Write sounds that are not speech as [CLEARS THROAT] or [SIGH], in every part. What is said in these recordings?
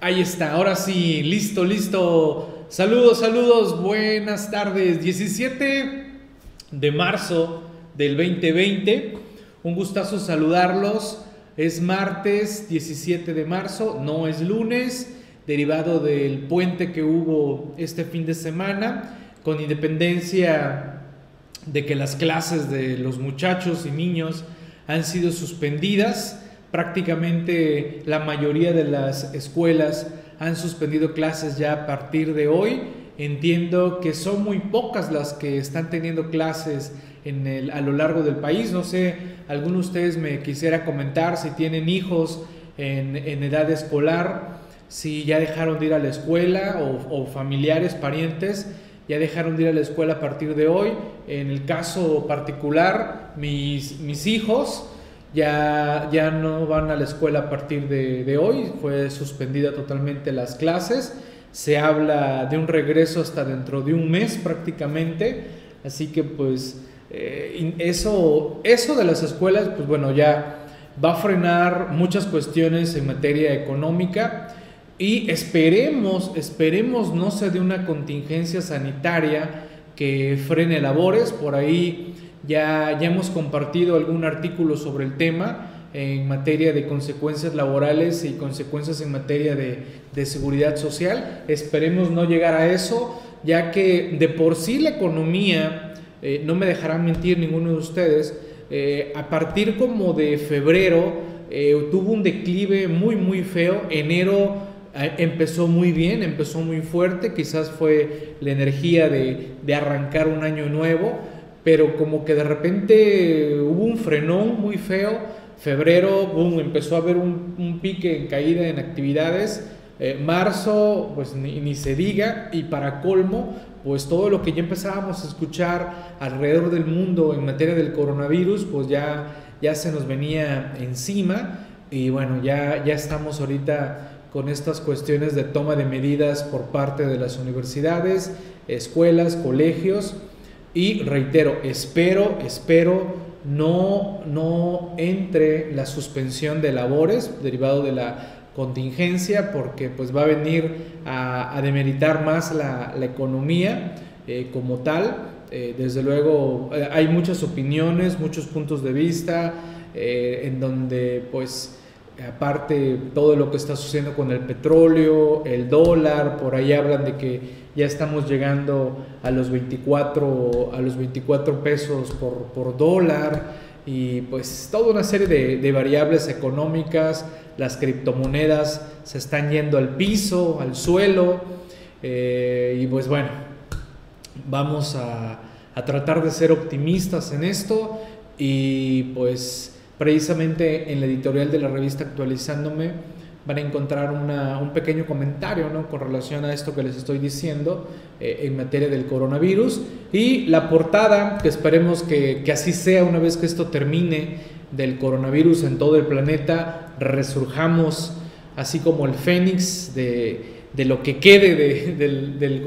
Ahí está, ahora sí, listo, listo. Saludos, saludos, buenas tardes. 17 de marzo del 2020. Un gustazo saludarlos. Es martes 17 de marzo, no es lunes, derivado del puente que hubo este fin de semana, con independencia de que las clases de los muchachos y niños han sido suspendidas prácticamente la mayoría de las escuelas han suspendido clases ya a partir de hoy. Entiendo que son muy pocas las que están teniendo clases en el, a lo largo del país. No sé, alguno de ustedes me quisiera comentar si tienen hijos en, edad escolar, si ya dejaron de ir a la escuela o, o familiares, parientes, ya dejaron de ir a la escuela a partir de hoy. En el caso particular, mis, mis hijos, ya, ya no van a la escuela a partir de, hoy, fue suspendida totalmente las clases, se habla de un regreso hasta dentro de un mes prácticamente, así que pues eh, eso, eso de las escuelas, pues bueno, ya va a frenar muchas cuestiones en materia económica y esperemos, esperemos no se de una contingencia sanitaria que frene labores, por ahí ya, ya hemos compartido algún artículo sobre el tema en materia de consecuencias laborales y consecuencias en materia de, seguridad social. Esperemos no llegar a eso, ya que de por sí la economía, eh, no me dejarán mentir ninguno de ustedes, eh, a partir como de febrero eh, tuvo un declive muy muy feo, enero empezó muy bien, empezó muy fuerte, quizás fue la energía de, de arrancar un año nuevo, pero como que de repente hubo un frenón muy feo, febrero, boom, empezó a haber un, pique en caída en actividades, eh, marzo, pues ni, se diga, y para colmo, pues todo lo que ya empezábamos a escuchar alrededor del mundo en materia del coronavirus, pues ya, ya se nos venía encima, y bueno, ya, ya estamos ahorita con estas cuestiones de toma de medidas por parte de las universidades, escuelas, colegios, y reitero, espero, espero no, no entre la suspensión de labores derivado de la contingencia porque pues va a venir a, demeritar más la, economía eh, como tal. Eh, desde luego eh, hay muchas opiniones, muchos puntos de vista en donde pues aparte todo lo que está sucediendo con el petróleo, el dólar, por ahí hablan de que ya estamos llegando a los 24, a los 24 pesos por, dólar. Y pues toda una serie de, variables económicas, las criptomonedas se están yendo al piso, al suelo. Eh, y pues bueno, vamos a, a tratar de ser optimistas en esto. Y pues precisamente en la editorial de la revista Actualizándome van a encontrar un pequeño comentario ¿no? con relación a esto que les estoy diciendo eh, en materia del coronavirus. Y la portada, que esperemos que, así sea una vez que esto termine del coronavirus en todo el planeta, resurjamos así como el fénix de, lo que quede de,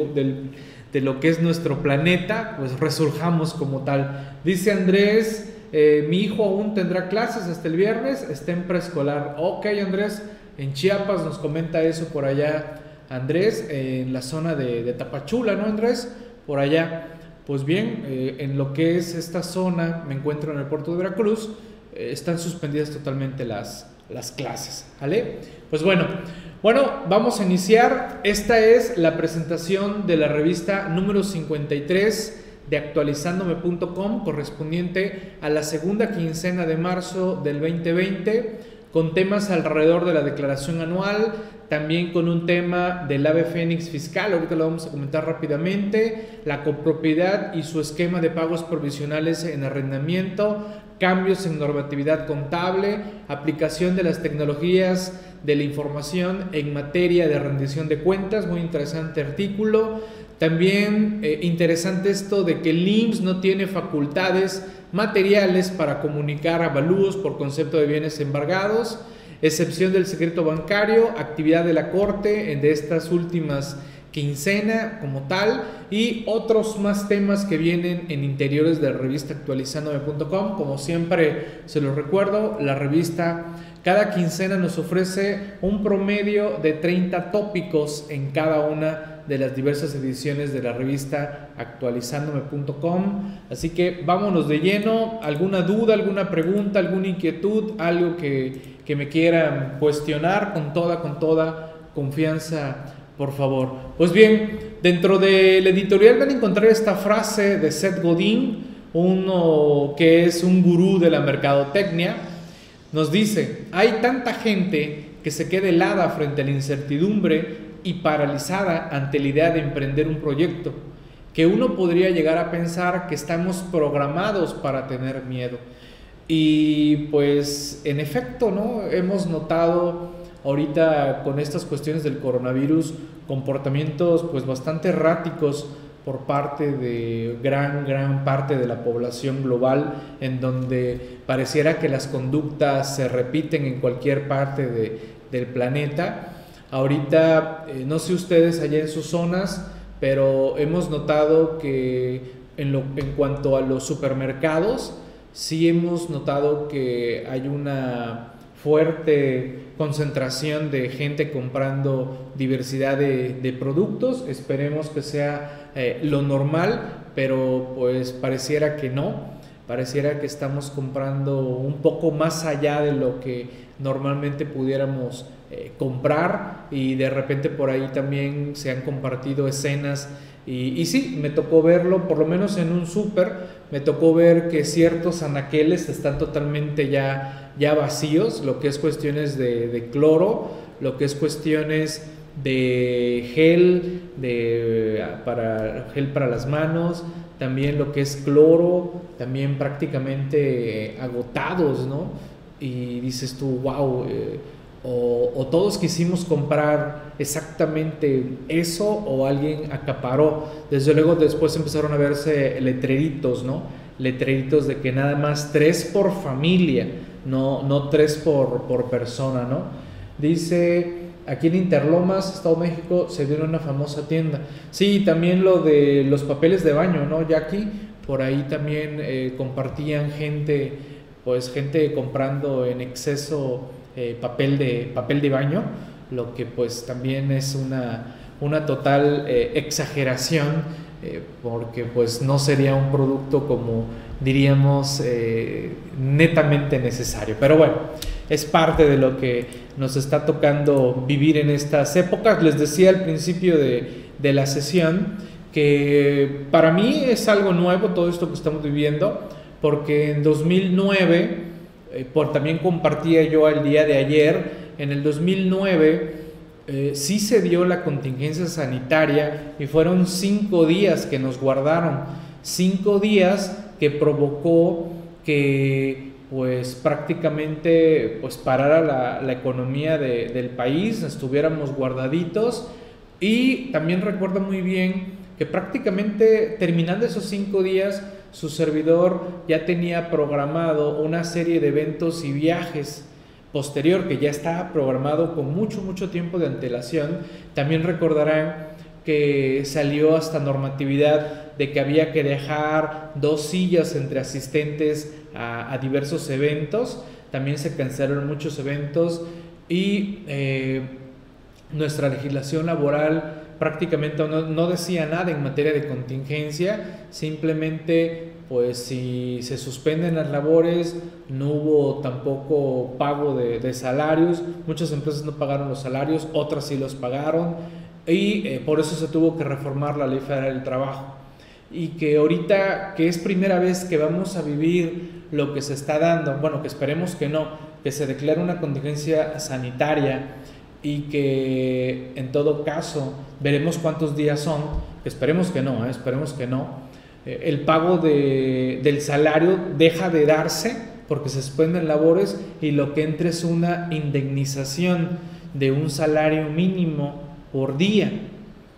de lo que es nuestro planeta, pues resurjamos como tal. Dice Andrés, eh, mi hijo aún tendrá clases hasta el viernes, está en preescolar. Ok, Andrés, en Chiapas nos comenta eso por allá Andrés, en la zona de, Tapachula, ¿no, Andrés? Por allá. Pues bien, eh, en lo que es esta zona, me encuentro en el puerto de Veracruz, eh, están suspendidas totalmente las, las clases, ¿vale? Pues bueno, bueno, vamos a iniciar. Esta es la presentación de la revista número 53 de actualizándome.com correspondiente a la segunda quincena de marzo del 2020 con temas alrededor de la declaración anual, también con un tema del ave fénix fiscal, ahorita lo vamos a comentar rápidamente, la copropiedad y su esquema de pagos provisionales en arrendamiento, cambios en normatividad contable, aplicación de las tecnologías de la información en materia de rendición de cuentas, muy interesante artículo, también eh, interesante esto de que el IMSS no tiene facultades materiales para comunicar avalúos por concepto de bienes embargados, excepción del secreto bancario, actividad de la Corte de estas últimas quincena como tal y otros más temas que vienen en interiores de la revista actualizandome.com. Como siempre se los recuerdo, la revista Cada quincena nos ofrece un promedio de 30 tópicos en cada una de las diversas ediciones de la revista actualizandome.com. Así que vámonos de lleno. ¿Alguna duda, alguna pregunta, alguna inquietud, algo que, que me quieran cuestionar con toda, con toda confianza, por favor? Pues bien, dentro del editorial van a encontrar esta frase de Seth Godin, uno que es un gurú de la mercadotecnia nos dice, hay tanta gente que se queda helada frente a la incertidumbre y paralizada ante la idea de emprender un proyecto, que uno podría llegar a pensar que estamos programados para tener miedo. Y pues en efecto, ¿no? Hemos notado ahorita con estas cuestiones del coronavirus comportamientos pues bastante erráticos por parte de gran, gran parte de la población global, en donde pareciera que las conductas se repiten en cualquier parte de, del planeta. Ahorita, eh, no sé ustedes allá en sus zonas, pero hemos notado que en, lo, en cuanto a los supermercados, sí hemos notado que hay una fuerte concentración de gente comprando diversidad de, de productos. Esperemos que sea eh, lo normal, pero pues pareciera que no, pareciera que estamos comprando un poco más allá de lo que normalmente pudiéramos eh, comprar y de repente por ahí también se han compartido escenas y, sí, me tocó verlo, por lo menos en un súper, me tocó ver que ciertos anaqueles están totalmente ya, ya vacíos, lo que es cuestiones de, cloro, lo que es cuestiones de gel, de, para, gel para las manos, también lo que es cloro, también prácticamente agotados, ¿no? Y dices tú, wow, o, todos quisimos comprar exactamente eso o alguien acaparó. Desde luego después empezaron a verse letreritos, ¿no? Letreritos de que nada más tres por familia, no, no tres por, por persona, ¿no? Dice aquí en Interlomas, Estado de México, se dio una famosa tienda. Sí, también lo de los papeles de baño, ¿no, Jackie? Por ahí también eh, compartían gente, pues gente comprando en exceso eh, papel, de, papel de baño, lo que pues también es una, una total eh, exageración, porque pues no sería un producto como diríamos netamente necesario. Pero bueno, es parte de lo que nos está tocando vivir en estas épocas. Les decía al principio de, de la sesión que para mí es algo nuevo todo esto que estamos viviendo, porque en 2009, eh, también compartía yo el día de ayer, en el 2009 eh, sí se dio la contingencia sanitaria y fueron cinco días que nos guardaron, cinco días que provocó que pues prácticamente pues parara la, economía de, del país, estuviéramos guardaditos. Y también recuerdo muy bien que prácticamente terminando esos cinco días su servidor ya tenía programado una serie de eventos y viajes posterior que ya estaba programado con mucho mucho tiempo de antelación también recordarán que salió hasta normatividad de que había que dejar dos sillas entre asistentes a, diversos eventos. También se cancelaron muchos eventos y eh, nuestra legislación laboral prácticamente no, decía nada en materia de contingencia, simplemente pues si se suspenden las labores, no hubo tampoco pago de, de salarios, muchas empresas no pagaron los salarios, otras sí los pagaron, y eh, por eso se tuvo que reformar la ley federal del trabajo. Y que ahorita, que es primera vez que vamos a vivir lo que se está dando, bueno, que esperemos que no, que se declare una contingencia sanitaria y que en todo caso veremos cuántos días son, esperemos que no, ¿eh? esperemos que no, eh, el pago de, del salario deja de darse porque se suspenden labores y lo que entra es una indemnización de un salario mínimo por día,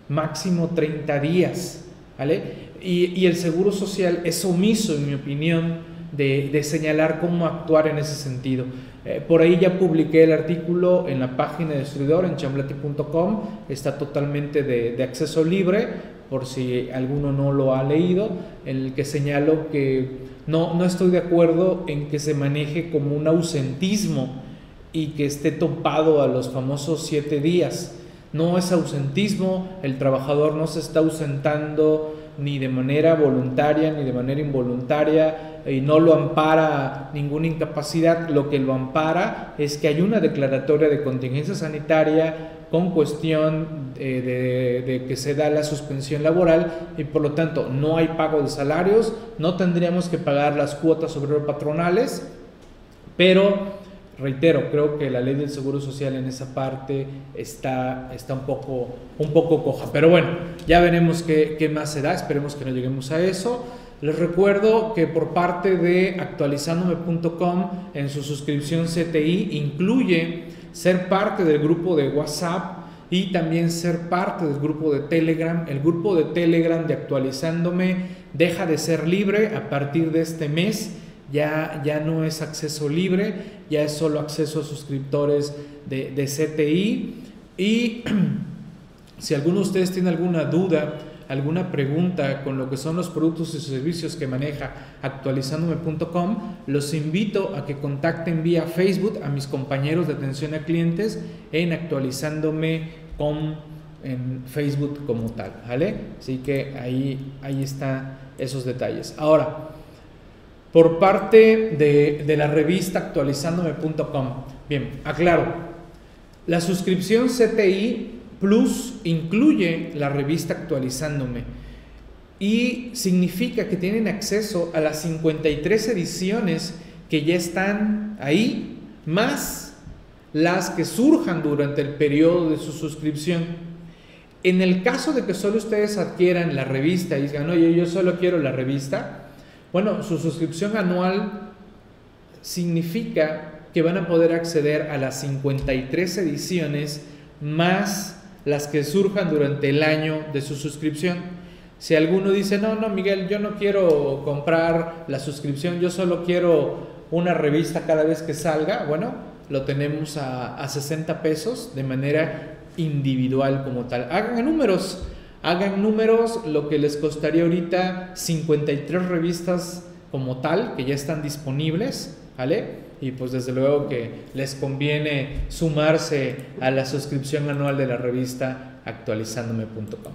máximo 30 días, ¿vale? Y, y el Seguro Social es omiso, en mi opinión, de, de señalar cómo actuar en ese sentido. Eh, por ahí ya publiqué el artículo en la página de Distribuidor, en chamblati.com, está totalmente de, de, acceso libre, por si alguno no lo ha leído, en el que señalo que no, no estoy de acuerdo en que se maneje como un ausentismo y que esté topado a los famosos siete días. No es ausentismo, el trabajador no se está ausentando ni de manera voluntaria ni de manera involuntaria y no lo ampara ninguna incapacidad, lo que lo ampara es que hay una declaratoria de contingencia sanitaria con cuestión eh, de, que se da la suspensión laboral y por lo tanto no hay pago de salarios, no tendríamos que pagar las cuotas obrero patronales, pero reitero, creo que la ley del Seguro Social en esa parte está, está un, poco, un poco coja. Pero bueno, ya veremos qué, qué más se da, esperemos que no lleguemos a eso. Les recuerdo que por parte de actualizandome.com en su suscripción CTI incluye ser parte del grupo de WhatsApp y también ser parte del grupo de Telegram. El grupo de Telegram de actualizándome deja de ser libre a partir de este mes. Ya, ya no es acceso libre, ya es solo acceso a suscriptores de, de CTI. Y [CLEARS THROAT] si alguno de ustedes tiene alguna duda, alguna pregunta con lo que son los productos y servicios que maneja actualizandome.com, los invito a que contacten vía Facebook a mis compañeros de atención a clientes en actualizándome.com en Facebook como tal, ¿vale? Así que ahí, ahí están esos detalles. Ahora, por parte de, de la revista actualizándome.com, bien, aclaro, la suscripción CTI Plus incluye la revista actualizándome y significa que tienen acceso a las 53 ediciones que ya están ahí, más las que surjan durante el periodo de su suscripción. En el caso de que solo ustedes adquieran la revista y digan, oye, yo solo quiero la revista, bueno, su suscripción anual significa que van a poder acceder a las 53 ediciones más las que surjan durante el año de su suscripción. Si alguno dice, no, no, Miguel, yo no quiero comprar la suscripción, yo solo quiero una revista cada vez que salga, bueno, lo tenemos a, a 60 pesos de manera individual como tal. Hagan números, hagan números, lo que les costaría ahorita 53 revistas como tal, que ya están disponibles, ¿vale? Y pues desde luego que les conviene sumarse a la suscripción anual de la revista actualizándome.com.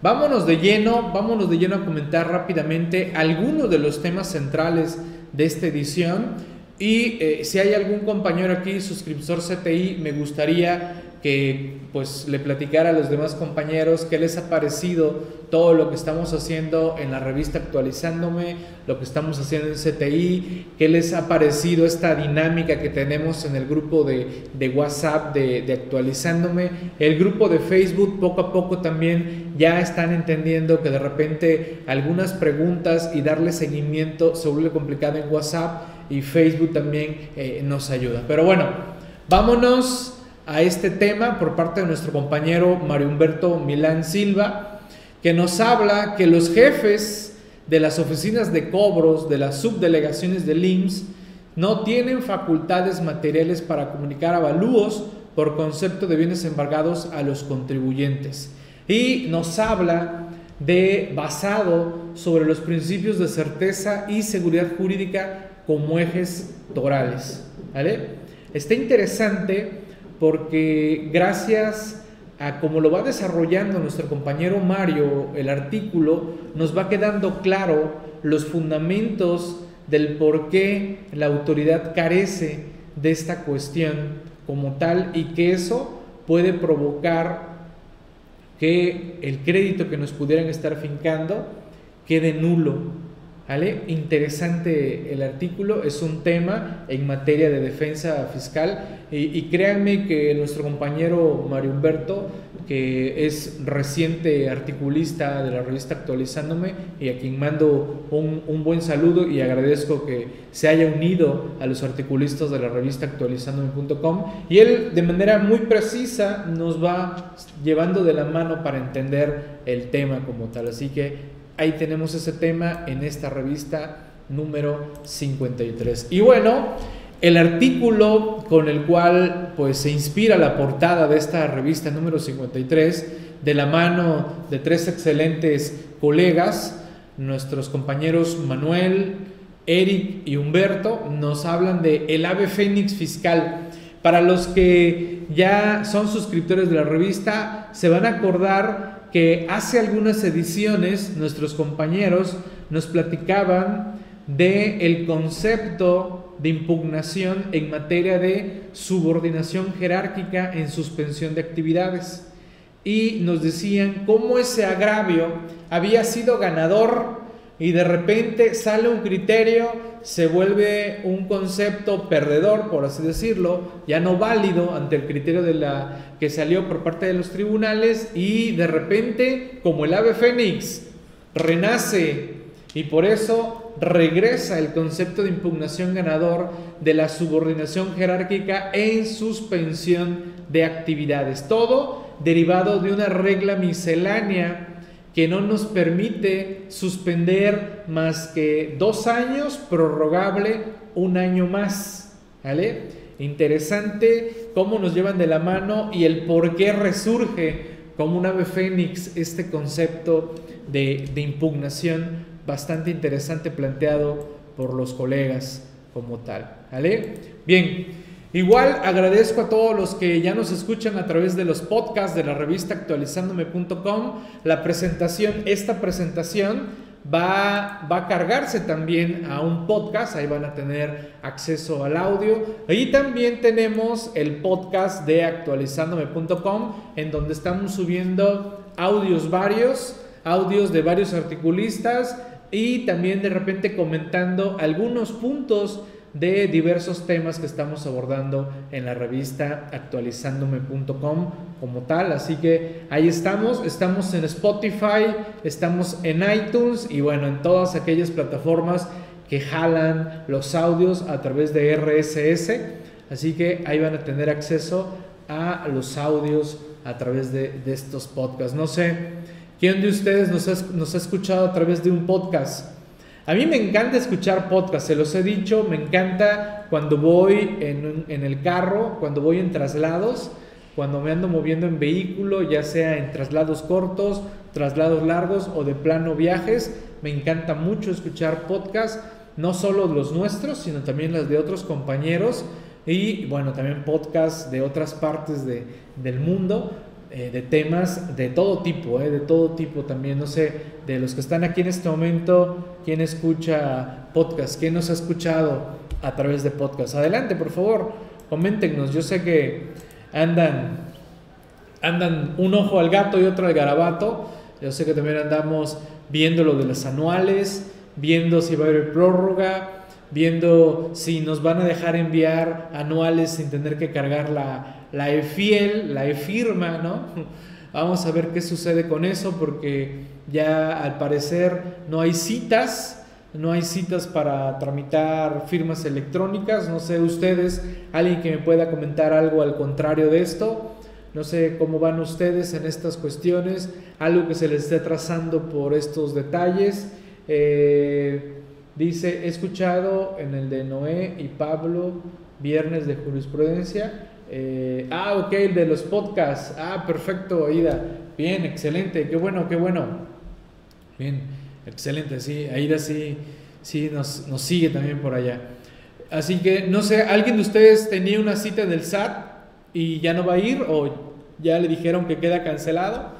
Vámonos de lleno, vámonos de lleno a comentar rápidamente algunos de los temas centrales de esta edición y eh, si hay algún compañero aquí, suscriptor CTI, me gustaría que pues le platicara a los demás compañeros qué les ha parecido todo lo que estamos haciendo en la revista actualizándome, lo que estamos haciendo en CTI, qué les ha parecido esta dinámica que tenemos en el grupo de, de WhatsApp de, de, actualizándome, el grupo de Facebook poco a poco también ya están entendiendo que de repente algunas preguntas y darle seguimiento se vuelve complicado en WhatsApp y Facebook también eh, nos ayuda. Pero bueno, vámonos a este tema por parte de nuestro compañero Mario Humberto Milán Silva, que nos habla que los jefes de las oficinas de cobros de las subdelegaciones del IMSS no tienen facultades materiales para comunicar avalúos por concepto de bienes embargados a los contribuyentes. Y nos habla de basado sobre los principios de certeza y seguridad jurídica como ejes torales. ¿vale? Está interesante porque gracias a cómo lo va desarrollando nuestro compañero Mario el artículo, nos va quedando claro los fundamentos del por qué la autoridad carece de esta cuestión como tal y que eso puede provocar que el crédito que nos pudieran estar fincando quede nulo ¿Vale? Interesante el artículo, es un tema en materia de defensa fiscal y, créanme que nuestro compañero Mario Humberto, que es reciente articulista de la revista Actualizándome y a quien mando un, un buen saludo y agradezco que se haya unido a los articulistas de la revista actualizándome.com y él de manera muy precisa nos va llevando de la mano para entender el tema como tal. Así que Ahí tenemos ese tema en esta revista número 53. Y bueno, el artículo con el cual pues se inspira la portada de esta revista número 53 de la mano de tres excelentes colegas, nuestros compañeros Manuel, Eric y Humberto nos hablan de el ave fénix fiscal. Para los que ya son suscriptores de la revista, se van a acordar que hace algunas ediciones nuestros compañeros nos platicaban de el concepto de impugnación en materia de subordinación jerárquica en suspensión de actividades. Y nos decían cómo ese agravio había sido ganador y de repente sale un criterio, se vuelve un concepto perdedor, por así decirlo, ya no válido ante el criterio de la que salió por parte de los tribunales y de repente, como el ave fénix, renace y por eso regresa el concepto de impugnación ganador de la subordinación jerárquica en suspensión de actividades. Todo derivado de una regla miscelánea que no nos permite suspender más que dos años, prorrogable un año más. ¿Vale? Interesante cómo nos llevan de la mano y el por qué resurge como un ave fénix este concepto de, de impugnación bastante interesante planteado por los colegas como tal. ¿Vale? Bien, Igual agradezco a todos los que ya nos escuchan a través de los podcasts de la revista actualizándome.com. La presentación, esta presentación va, a cargarse también a un podcast, ahí van a tener acceso al audio. Ahí también tenemos el podcast de actualizándome.com en donde estamos subiendo audios varios, audios de varios articulistas y también de repente comentando algunos puntos de diversos temas que estamos abordando en la revista actualizándome.com como tal. Así que ahí estamos, estamos en Spotify, estamos en iTunes y bueno, en todas aquellas plataformas que jalan los audios a través de RSS. Así que ahí van a tener acceso a los audios a través de, estos podcasts. No sé, ¿quién de ustedes nos nos ha escuchado a través de un podcast? A mí me encanta escuchar podcasts, se los he dicho, me encanta cuando voy en, el carro, cuando voy en traslados, cuando me ando moviendo en vehículo, ya sea en traslados cortos, traslados largos o de plano viajes. Me encanta mucho escuchar podcasts, no solo los nuestros, sino también los de otros compañeros y bueno, también podcasts de otras partes del mundo eh, de temas de todo tipo, eh, de todo tipo también. No sé, de los que están aquí en este momento, ¿quién escucha podcast? ¿Quién nos ha escuchado a través de podcast? Adelante, por favor, coméntenos. Yo sé que andan, andan un ojo al gato y otro al garabato. Yo sé que también andamos viendo lo de las anuales, viendo si va a haber prórroga, viendo si nos van a dejar enviar anuales sin tener que cargar la, la e-fiel, la e-firma, ¿no? Vamos a ver qué sucede con eso porque ya al parecer no hay citas, no hay citas para tramitar firmas electrónicas, no sé ustedes, alguien que me pueda comentar algo al contrario de esto, no sé cómo van ustedes en estas cuestiones, algo que se les esté trazando por estos detalles. Eh, dice, he escuchado en el de Noé y Pablo, viernes de jurisprudencia, eh, ah, ok, el de los podcasts. Ah, perfecto, Aida. Bien, excelente. Qué bueno, qué bueno. Bien, excelente. Sí, Aida sí, sí nos, nos sigue también por allá. Así que, no sé, ¿alguien de ustedes tenía una cita del SAT y ya no va a ir o ya le dijeron que queda cancelado?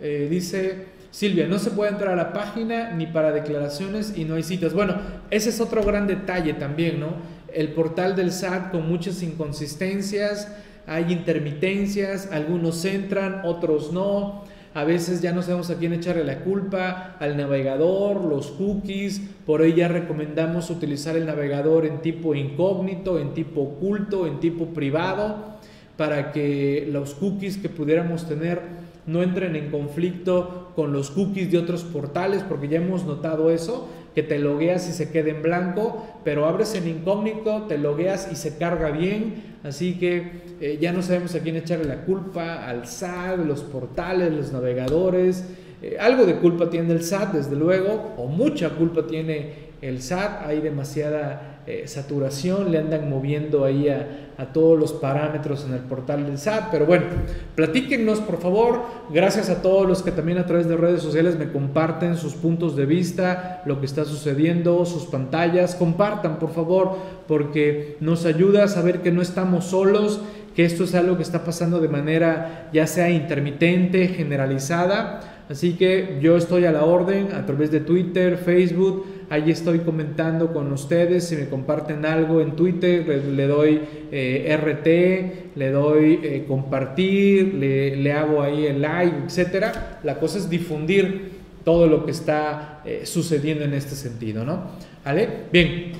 Eh, dice Silvia, no se puede entrar a la página ni para declaraciones y no hay citas. Bueno, ese es otro gran detalle también, ¿no? El portal del SAT con muchas inconsistencias, hay intermitencias, algunos entran, otros no. A veces ya no sabemos a quién echarle la culpa, al navegador, los cookies. Por ello ya recomendamos utilizar el navegador en tipo incógnito, en tipo oculto, en tipo privado, para que los cookies que pudiéramos tener no entren en conflicto con los cookies de otros portales, porque ya hemos notado eso que te logueas y se quede en blanco, pero abres en incógnito, te logueas y se carga bien, así que eh, ya no sabemos a quién echarle la culpa, al SAT, los portales, los navegadores, eh, algo de culpa tiene el SAT, desde luego, o mucha culpa tiene el SAT, hay demasiada eh, saturación, le andan moviendo ahí a, todos los parámetros en el portal del SAT. Pero bueno, platíquenos por favor. Gracias a todos los que también a través de redes sociales me comparten sus puntos de vista, lo que está sucediendo, sus pantallas. Compartan por favor, porque nos ayuda a saber que no estamos solos que esto es algo que está pasando de manera ya sea intermitente, generalizada. Así que yo estoy a la orden a través de Twitter, Facebook, ahí estoy comentando con ustedes, si me comparten algo en Twitter, le, doy eh, RT, le doy eh, compartir, le, hago ahí el like, etcétera. La cosa es difundir todo lo que está eh, sucediendo en este sentido, ¿no? ¿Vale? Bien,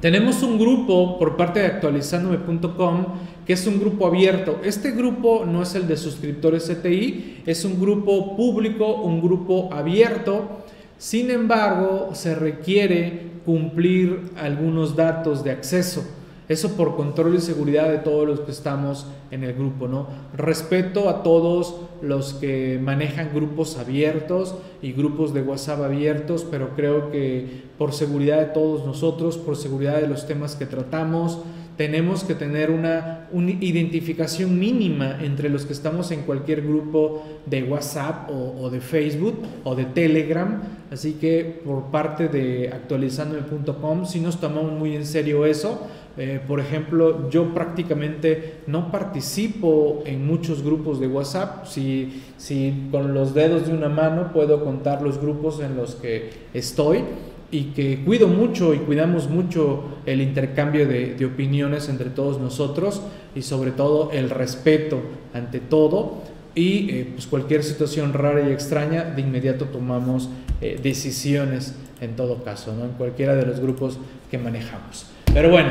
tenemos un grupo por parte de actualizandome.com que es un grupo abierto. Este grupo no es el de suscriptores CTI, es un grupo público, un grupo abierto. Sin embargo, se requiere cumplir algunos datos de acceso. Eso por control y seguridad de todos los que estamos en el grupo, ¿no? Respeto a todos los que manejan grupos abiertos y grupos de WhatsApp abiertos, pero creo que por seguridad de todos nosotros, por seguridad de los temas que tratamos, tenemos que tener una, identificación mínima entre los que estamos en cualquier grupo de WhatsApp o, de Facebook o de Telegram. Así que por parte de actualizandome.com si nos tomamos muy en serio eso. Eh, por ejemplo, yo prácticamente no participo en muchos grupos de WhatsApp. Si, si con los dedos de una mano puedo contar los grupos en los que estoy y que cuido mucho y cuidamos mucho el intercambio de, opiniones entre todos nosotros y sobre todo el respeto ante todo y eh, pues cualquier situación rara y extraña de inmediato tomamos eh, decisiones en todo caso, ¿no? en cualquiera de los grupos que manejamos. Pero bueno,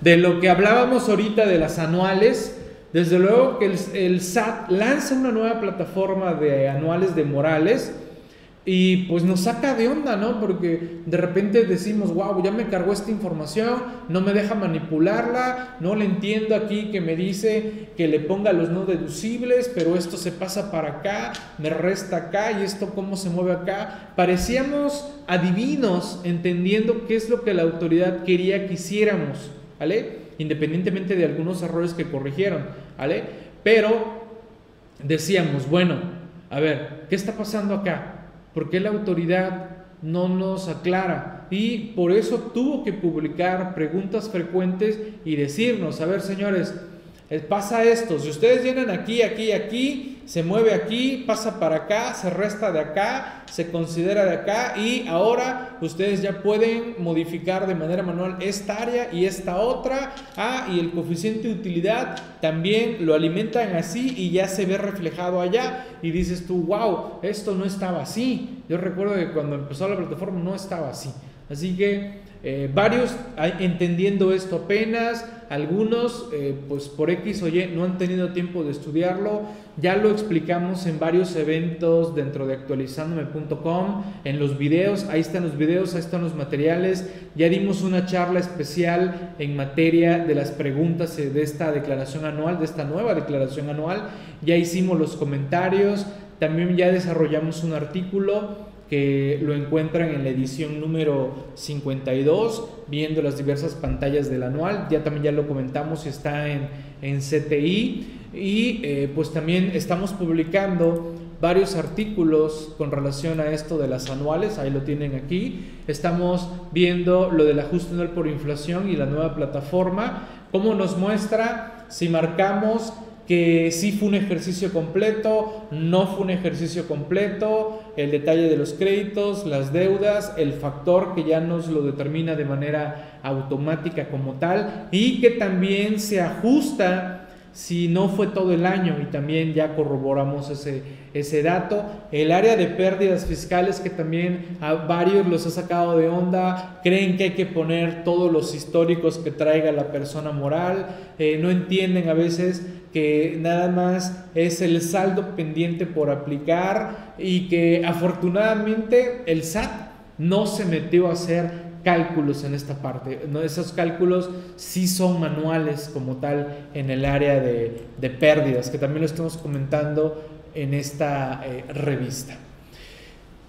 de lo que hablábamos ahorita de las anuales, desde luego que el, el SAT lanza una nueva plataforma de anuales de Morales, y pues nos saca de onda, ¿no? Porque de repente decimos, wow, ya me cargó esta información, no me deja manipularla, no le entiendo aquí que me dice que le ponga los no deducibles, pero esto se pasa para acá, me resta acá y esto cómo se mueve acá. Parecíamos adivinos entendiendo qué es lo que la autoridad quería que hiciéramos, ¿vale? Independientemente de algunos errores que corrigieron, ¿vale? Pero decíamos, bueno, a ver, ¿qué está pasando acá? ¿Por qué la autoridad no nos aclara? Y por eso tuvo que publicar preguntas frecuentes y decirnos, a ver señores, eh, pasa esto, si ustedes vienen aquí, aquí, aquí, se mueve aquí, pasa para acá, se resta de acá, se considera de acá y ahora ustedes ya pueden modificar de manera manual esta área y esta otra. Ah, y el coeficiente de utilidad también lo alimentan así y ya se ve reflejado allá y dices tú, wow, esto no estaba así. Yo recuerdo que cuando empezó la plataforma no estaba así. Así que eh, varios entendiendo esto apenas, algunos eh, pues por X o Y no han tenido tiempo de estudiarlo, ya lo explicamos en varios eventos dentro de actualizandome.com, en los videos, ahí están los videos, ahí están los materiales, ya dimos una charla especial en materia de las preguntas de esta declaración anual, de esta nueva declaración anual, ya hicimos los comentarios, también ya desarrollamos un artículo que lo encuentran en la edición número 52, viendo las diversas pantallas del anual. Ya también ya lo comentamos, está en, en CTI. Y eh, pues también estamos publicando varios artículos con relación a esto de las anuales, ahí lo tienen aquí. Estamos viendo lo del ajuste anual por inflación y la nueva plataforma, cómo nos muestra si marcamos que sí fue un ejercicio completo, no fue un ejercicio completo, el detalle de los créditos, las deudas, el factor que ya nos lo determina de manera automática como tal y que también se ajusta si no fue todo el año y también ya corroboramos ese, ese dato. El área de pérdidas fiscales que también a varios los ha sacado de onda, creen que hay que poner todos los históricos que traiga la persona moral, eh, no entienden a veces que nada más es el saldo pendiente por aplicar y que afortunadamente el SAT no se metió a hacer cálculos en esta parte. ¿no? Esos cálculos sí son manuales como tal en el área de, pérdidas, que también lo estamos comentando en esta eh, revista.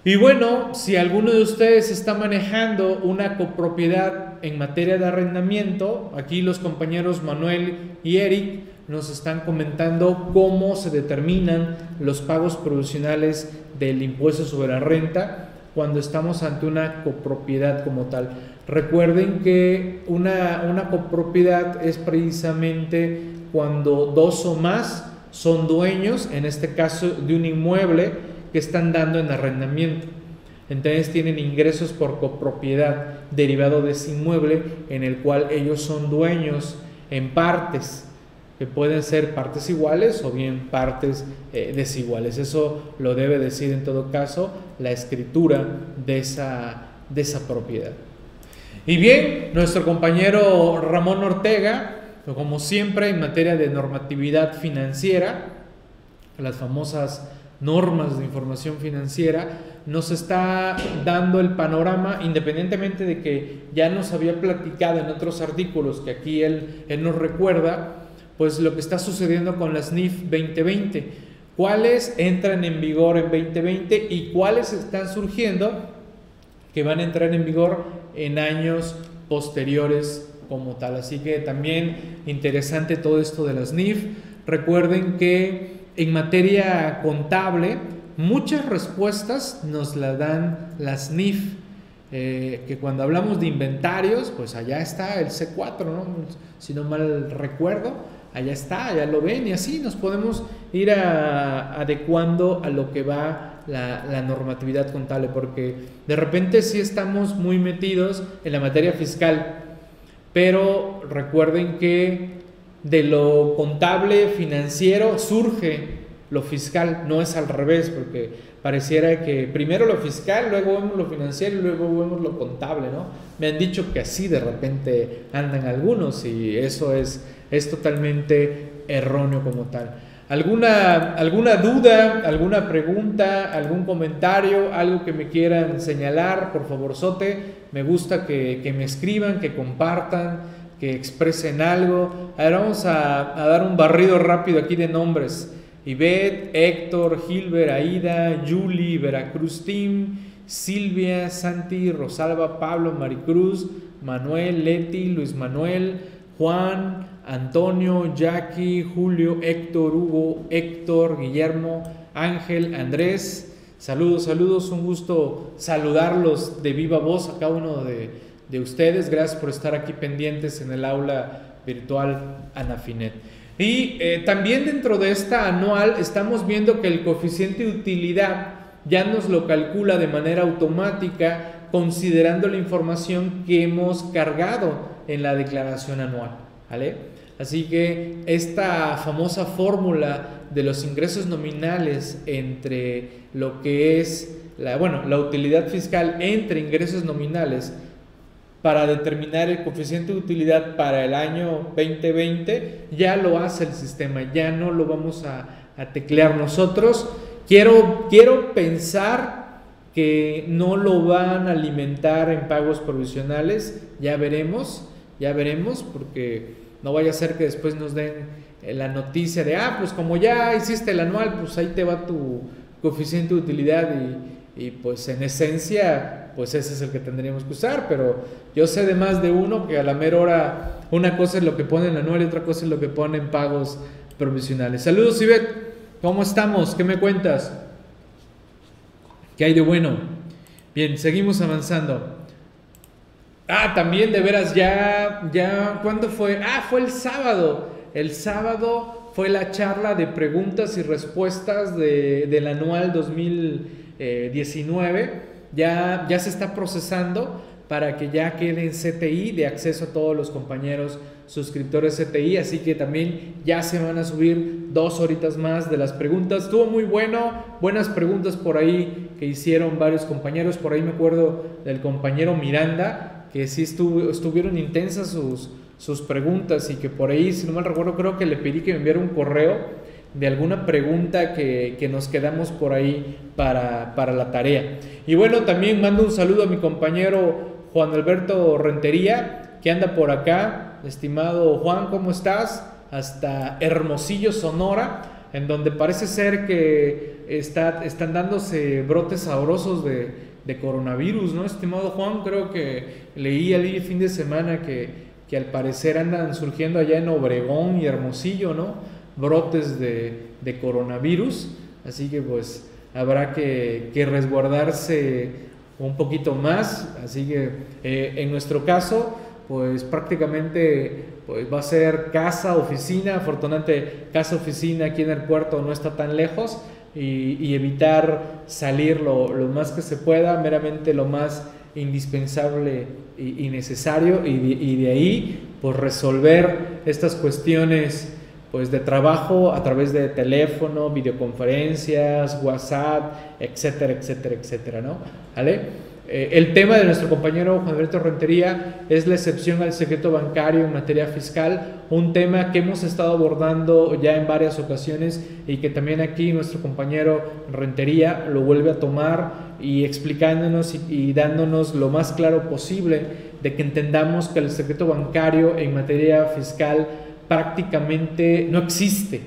Y bueno, si alguno de ustedes está manejando una copropiedad en materia de arrendamiento, aquí los compañeros Manuel y Eric nos están comentando cómo se determinan los pagos provisionales del impuesto sobre la renta cuando estamos ante una copropiedad como tal. Recuerden que una, una copropiedad es precisamente cuando dos o más son dueños, en este caso de un inmueble que están dando en arrendamiento. Entonces tienen ingresos por copropiedad derivado de ese inmueble en el cual ellos son dueños en partes, que pueden ser partes iguales o bien partes eh, desiguales. Eso lo debe decir en todo caso la escritura de esa, de esa propiedad. Y bien, nuestro compañero Ramón Ortega, como siempre en materia de normatividad financiera, las famosas normas de información financiera, nos está dando el panorama, independientemente de que ya nos había platicado en otros artículos que aquí él, él nos recuerda, pues lo que está sucediendo con las NIF 2020, cuáles entran en vigor en 2020 y cuáles están surgiendo que van a entrar en vigor en años posteriores como tal. Así que también interesante todo esto de las NIF. Recuerden que en materia contable muchas respuestas nos las dan las NIF. Eh, que cuando hablamos de inventarios, pues allá está el C4, ¿no? si no mal recuerdo, allá está, allá lo ven y así nos podemos ir adecuando a lo que va la, normatividad contable, porque de repente sí estamos muy metidos en la materia fiscal, pero recuerden que de lo contable financiero surge lo fiscal, no es al revés, porque pareciera que primero lo fiscal, luego vemos lo financiero y luego vemos lo contable, ¿no? Me han dicho que así de repente andan algunos y eso es, es totalmente erróneo como tal. ¿Alguna, ¿Alguna duda, alguna pregunta, algún comentario, algo que me quieran señalar? Por favor, Sote, me gusta que, me escriban, que compartan, que expresen algo. A ver, vamos a, dar un barrido rápido aquí de nombres. Ivette, Héctor, Gilbert, Aida, Julie, Veracruz Team, Silvia, Santi, Rosalba, Pablo, Maricruz, Manuel, Leti, Luis Manuel, Juan, Antonio, Jackie, Julio, Héctor, Hugo, Héctor, Guillermo, Ángel, Andrés. Saludos, saludos, un gusto saludarlos de viva voz a cada uno de, ustedes. Gracias por estar aquí pendientes en el aula virtual Anafinet. Y eh, también dentro de esta anual estamos viendo que el coeficiente de utilidad ya nos lo calcula de manera automática considerando la información que hemos cargado en la declaración anual. ¿vale? Así que esta famosa fórmula de los ingresos nominales entre lo que es la, bueno, la utilidad fiscal entre ingresos nominales para determinar el coeficiente de utilidad para el año 2020 ya lo hace el sistema, ya no lo vamos a, a teclear nosotros. Quiero, quiero pensar que no lo van a alimentar en pagos provisionales, ya veremos, ya veremos, porque no vaya a ser que después nos den eh, la noticia de, ah, pues como ya hiciste el anual, pues ahí te va tu coeficiente de utilidad y, pues en esencia, pues ese es el que tendríamos que usar, pero yo sé de más de uno que a la mera hora una cosa es lo que pone en anual y otra cosa es lo que pone en pagos provisionales. Saludos, Ivette, ¿cómo estamos? ¿Qué me cuentas? ¿Qué hay de bueno? Bien, seguimos avanzando. Ah, también de veras, ya, ya, ¿cuándo fue? Ah, fue el sábado. El sábado fue la charla de preguntas y respuestas de, del anual 2019. Ya, ya se está procesando para que ya quede en CTI de acceso a todos los compañeros suscriptores CTI, así que también ya se van a subir dos horitas más de las preguntas. Estuvo muy bueno, buenas preguntas por ahí que hicieron varios compañeros, por ahí me acuerdo del compañero Miranda, que sí estuvieron intensas sus, sus preguntas y que por ahí, si no mal recuerdo, creo que le pedí que me enviara un correo de alguna pregunta que, que nos quedamos por ahí para, para, la tarea. Y bueno, también mando un saludo a mi compañero Juan Alberto Rentería, que anda por acá. Estimado Juan, ¿cómo estás? Hasta Hermosillo, Sonora, en donde parece ser que está, están dándose brotes sabrosos de, de, coronavirus, ¿no? Estimado Juan, creo que leí el fin de semana que, que, al parecer andan surgiendo allá en Obregón y Hermosillo, ¿no? Brotes de, de coronavirus, así que pues habrá que, que resguardarse un poquito más, así que eh, en nuestro caso, pues prácticamente pues va a ser casa, oficina, afortunadamente casa, oficina aquí en el puerto no está tan lejos y, evitar salir lo, más que se pueda, meramente lo más indispensable y, necesario y de, ahí pues resolver estas cuestiones pues de trabajo a través de teléfono, videoconferencias, WhatsApp, etcétera, etcétera, etcétera, ¿no? ¿Vale? Eh, el tema de nuestro compañero Juan Alberto Rentería es la excepción al secreto bancario en materia fiscal, un tema que hemos estado abordando ya en varias ocasiones y que también aquí nuestro compañero Rentería lo vuelve a tomar y explicándonos y, dándonos lo más claro posible de que entendamos que el secreto bancario en materia fiscal prácticamente no existe,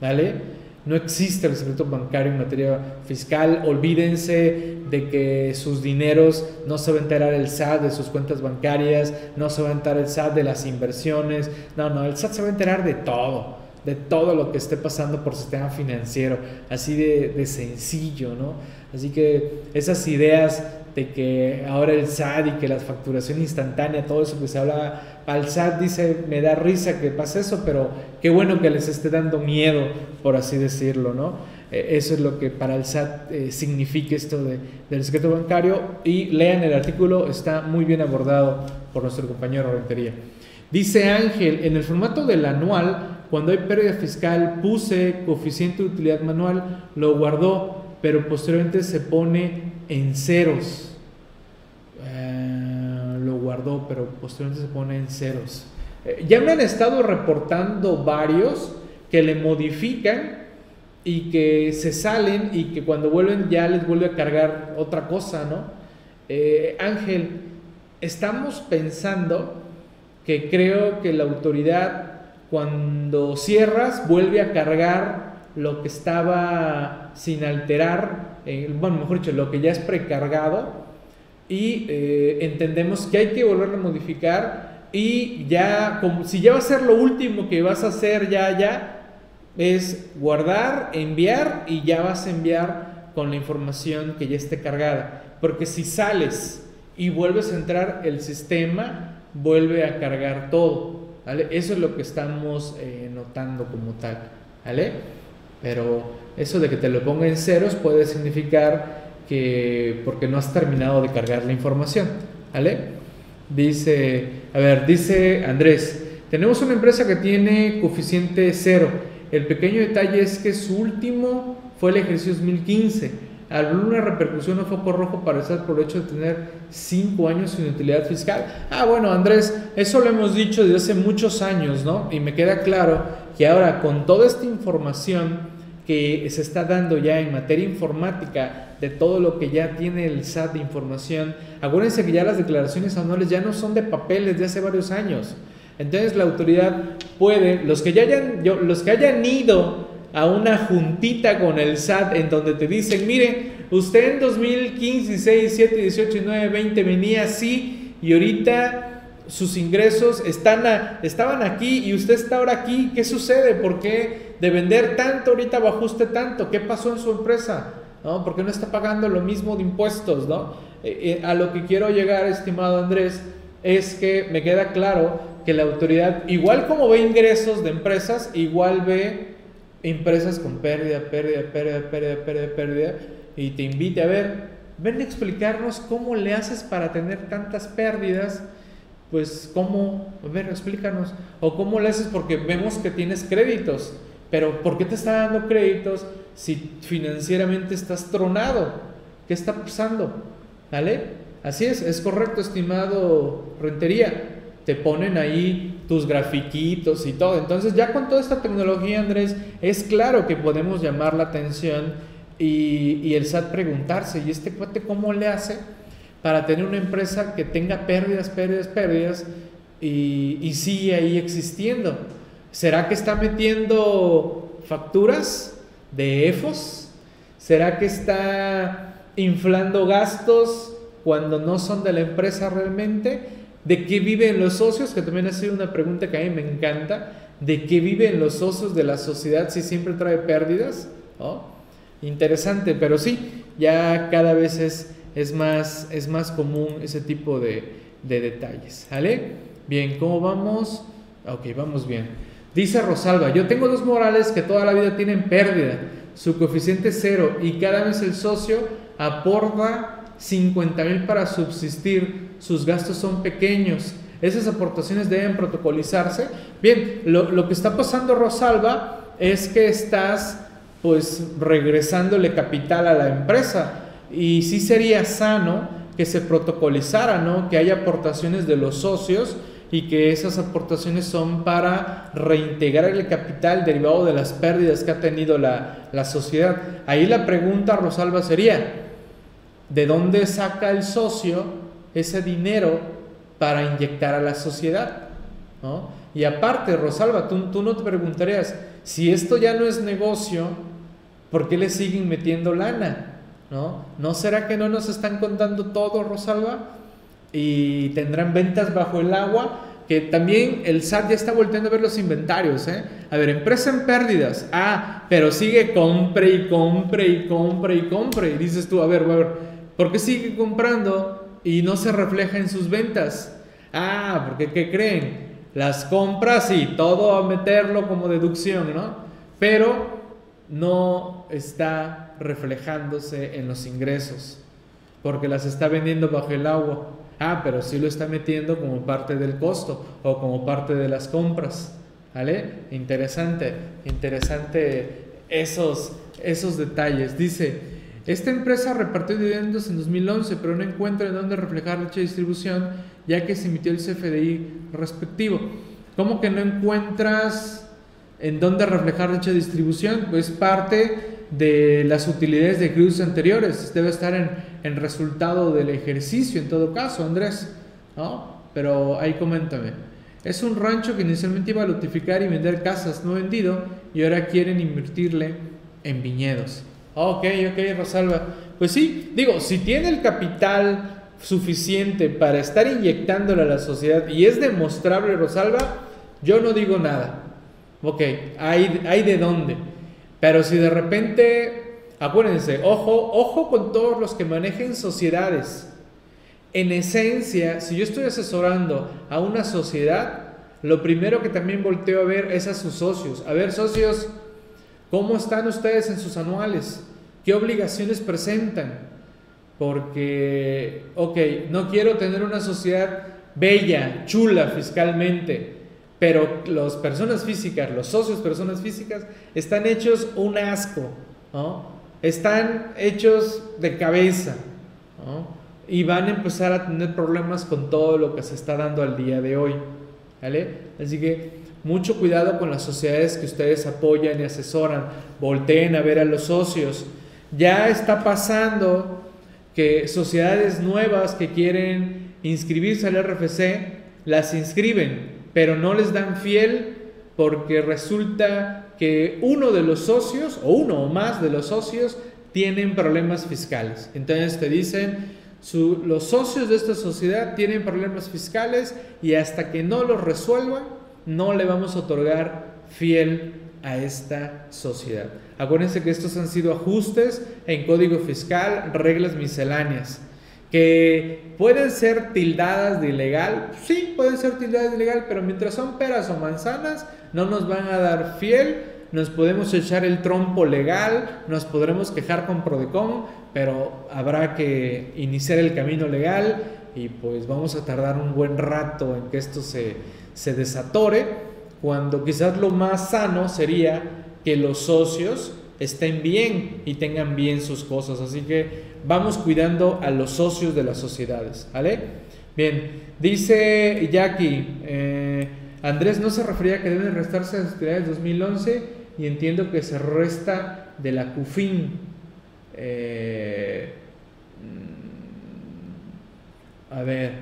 ¿vale? No existe el secreto bancario en materia fiscal. Olvídense de que sus dineros no se va a enterar el SAT de sus cuentas bancarias, no se va a enterar el SAT de las inversiones. No, no, el SAT se va a enterar de todo, de todo lo que esté pasando por sistema financiero. Así de, de sencillo, ¿no? Así que esas ideas de que ahora el SAT y que la facturación instantánea, todo eso que se habla, al SAT dice, me da risa que pase eso, pero qué bueno que les esté dando miedo, por así decirlo, ¿no? E, eso es lo que para el SAT eh, significa esto de, del secreto bancario y lean el artículo, está muy bien abordado por nuestro compañero Rentería. Dice Ángel, en el formato del anual, cuando hay pérdida fiscal, puse coeficiente de utilidad manual, lo guardó, pero posteriormente se pone en ceros. Lo guardó, pero posteriormente se pone en ceros. Eh, ya me han estado reportando varios que le modifican y que se salen y que cuando vuelven ya les vuelve a cargar otra cosa, ¿no? Eh, Ángel, estamos pensando que creo que la autoridad cuando cierras vuelve a cargar lo que estaba sin alterar bueno, mejor dicho, lo que ya es precargado y eh, entendemos que hay que volverlo a modificar y ya, como si ya va a ser lo último que vas a hacer ya, ya, es guardar, enviar y ya vas a enviar con la información que ya esté cargada. Porque si sales y vuelves a entrar, el sistema vuelve a cargar todo. Eso es lo que estamos eh, notando como tal. ¿vale? Pero eso de que te lo ponga en ceros puede significar que porque no has terminado de cargar la información, ¿vale? Dice, a ver, dice Andrés, tenemos una empresa que tiene coeficiente cero. El pequeño detalle es que su último fue el ejercicio 2015. ¿Alguna repercusión o foco rojo para estar por el hecho de tener cinco años sin utilidad fiscal? Ah, bueno, Andrés, eso lo hemos dicho desde hace muchos años, ¿no? Y me queda claro que ahora con toda esta información que se está dando ya en materia informática de todo lo que ya tiene el SAT de información, acuérdense que ya las declaraciones anuales ya no son de papeles de hace varios años. Entonces la autoridad puede, los que ya hayan, los que hayan ido a una juntita con el SAT en donde te dicen, mire, usted en 2015, 16, 17, 18, 19, 20 venía así y ahorita sus ingresos están estaban aquí y usted está ahora aquí, ¿qué sucede? ¿Por qué de vender tanto ahorita bajó usted tanto? ¿Qué pasó en su empresa? ¿No? ¿Por qué no está pagando lo mismo de impuestos? ¿no? Eh, eh, a lo que quiero llegar, estimado Andrés, es que me queda claro que la autoridad, igual como ve ingresos de empresas, igual ve empresas con pérdida, pérdida, pérdida, pérdida, pérdida, pérdida, y te invite a ver, ven a explicarnos cómo le haces para tener tantas pérdidas pues ¿cómo? A ver, explícanos. O ¿cómo le haces? Porque vemos que tienes créditos, pero ¿por qué te está dando créditos si financieramente estás tronado? ¿Qué está pasando? ¿Vale? Así es, es correcto, estimado Rentería. Te ponen ahí tus grafiquitos y todo. Entonces ya con toda esta tecnología, Andrés, es claro que podemos llamar la atención y, el SAT preguntarse, ¿y este cuate cómo le hace? para tener una empresa que tenga pérdidas, pérdidas, pérdidas y, y sigue ahí existiendo. ¿Será que está metiendo facturas de EFOS? ¿Será que está inflando gastos cuando no son de la empresa realmente? ¿De qué viven los socios? Que también ha sido una pregunta que a mí me encanta. ¿De qué viven los socios de la sociedad si siempre trae pérdidas? Interesante, pero sí, ya cada vez es, es, más, es más común ese tipo de, de detalles. ¿Vale? Bien, ¿cómo vamos? Ok, vamos bien. Dice Rosalba, yo tengo dos morales que toda la vida tienen pérdida su coeficiente es cero y cada vez el socio aporta 50 mil para subsistir, sus gastos son pequeños, esas aportaciones deben protocolizarse. Bien, lo, que está pasando Rosalba es que estás pues regresándole capital a la empresa y sí sería sano que se protocolizara, ¿no? Que haya aportaciones de los socios y que esas aportaciones son para reintegrar el capital derivado de las pérdidas que ha tenido la, sociedad. Ahí la pregunta, Rosalba, sería, ¿de dónde saca el socio ese dinero para inyectar a la sociedad? Y aparte, Rosalba, tú, tú no te preguntarías, si esto ya no es negocio, ¿por qué le siguen metiendo lana? ¿No? ¿No será que no nos están contando todo, Rosalba? Y tendrán ventas bajo el agua, que también el SAT ya está volteando a ver los inventarios. ¿eh? A ver, empresa en pérdidas. Ah, pero sigue compre y compre y compre y compre. Y dices tú, a ver, a ¿por qué sigue comprando y no se refleja en sus ventas? Ah, porque ¿qué creen? Las compras y todo a meterlo como deducción, ¿no? Pero no está reflejándose en los ingresos, porque las está vendiendo bajo el agua. Ah, pero sí lo está metiendo como parte del costo o como parte de las compras. ¿Vale? Interesante, interesante esos, esos detalles. Dice, esta empresa repartió dividendos en 2011, pero no encuentra en dónde reflejar dicha distribución, ya que se emitió el CFDI respectivo. ¿Cómo que no encuentras en dónde reflejar dicha distribución? Pues parte de las utilidades de cruces anteriores. Debe estar en, en, resultado del ejercicio en todo caso, Andrés. ¿no? Pero ahí coméntame. Es un rancho que inicialmente iba a lotificar y vender casas no vendido y ahora quieren invertirle en viñedos. Ok, ok, Rosalba. Pues sí, digo, si tiene el capital suficiente para estar inyectándole a la sociedad y es demostrable, Rosalba, yo no digo nada. Ok, hay, hay de dónde. Pero si de repente, acuérdense, ojo, ojo con todos los que manejen sociedades. En esencia, si yo estoy asesorando a una sociedad, lo primero que también volteo a ver es a sus socios. A ver, socios, ¿cómo están ustedes en sus anuales? ¿Qué obligaciones presentan? Porque, ok, no quiero tener una sociedad bella, chula fiscalmente, pero las personas físicas, los socios personas físicas, están hechos un asco, ¿no? Están hechos de cabeza y van a empezar a tener problemas con todo lo que se está dando al día de hoy. ¿vale? Así que mucho cuidado con las sociedades que ustedes apoyan y asesoran, volteen a ver a los socios. Ya está pasando que sociedades nuevas que quieren inscribirse al RFC, las inscriben, pero no les dan fiel porque resulta que uno de los socios o uno o más de los socios tienen problemas fiscales. Entonces te dicen, los socios de esta sociedad tienen problemas fiscales y hasta que no los resuelvan, no le vamos a otorgar fiel a esta sociedad. Acuérdense que estos han sido ajustes en código fiscal, reglas misceláneas que pueden ser tildadas de ilegal, sí, pueden ser tildadas de ilegal, pero mientras son peras o manzanas, no nos van a dar fiel, nos podemos echar el trompo legal, nos podremos quejar con Prodecon, pero habrá que iniciar el camino legal y pues vamos a tardar un buen rato en que esto se, se desatore, cuando quizás lo más sano sería que los socios estén bien y tengan bien sus cosas. Así que vamos cuidando a los socios de las sociedades. ¿Vale? Bien, dice Jackie, eh, Andrés no se refería a que deben restarse las utilidades 2011 y entiendo que se resta de la CUFIN. Eh, mm, a ver,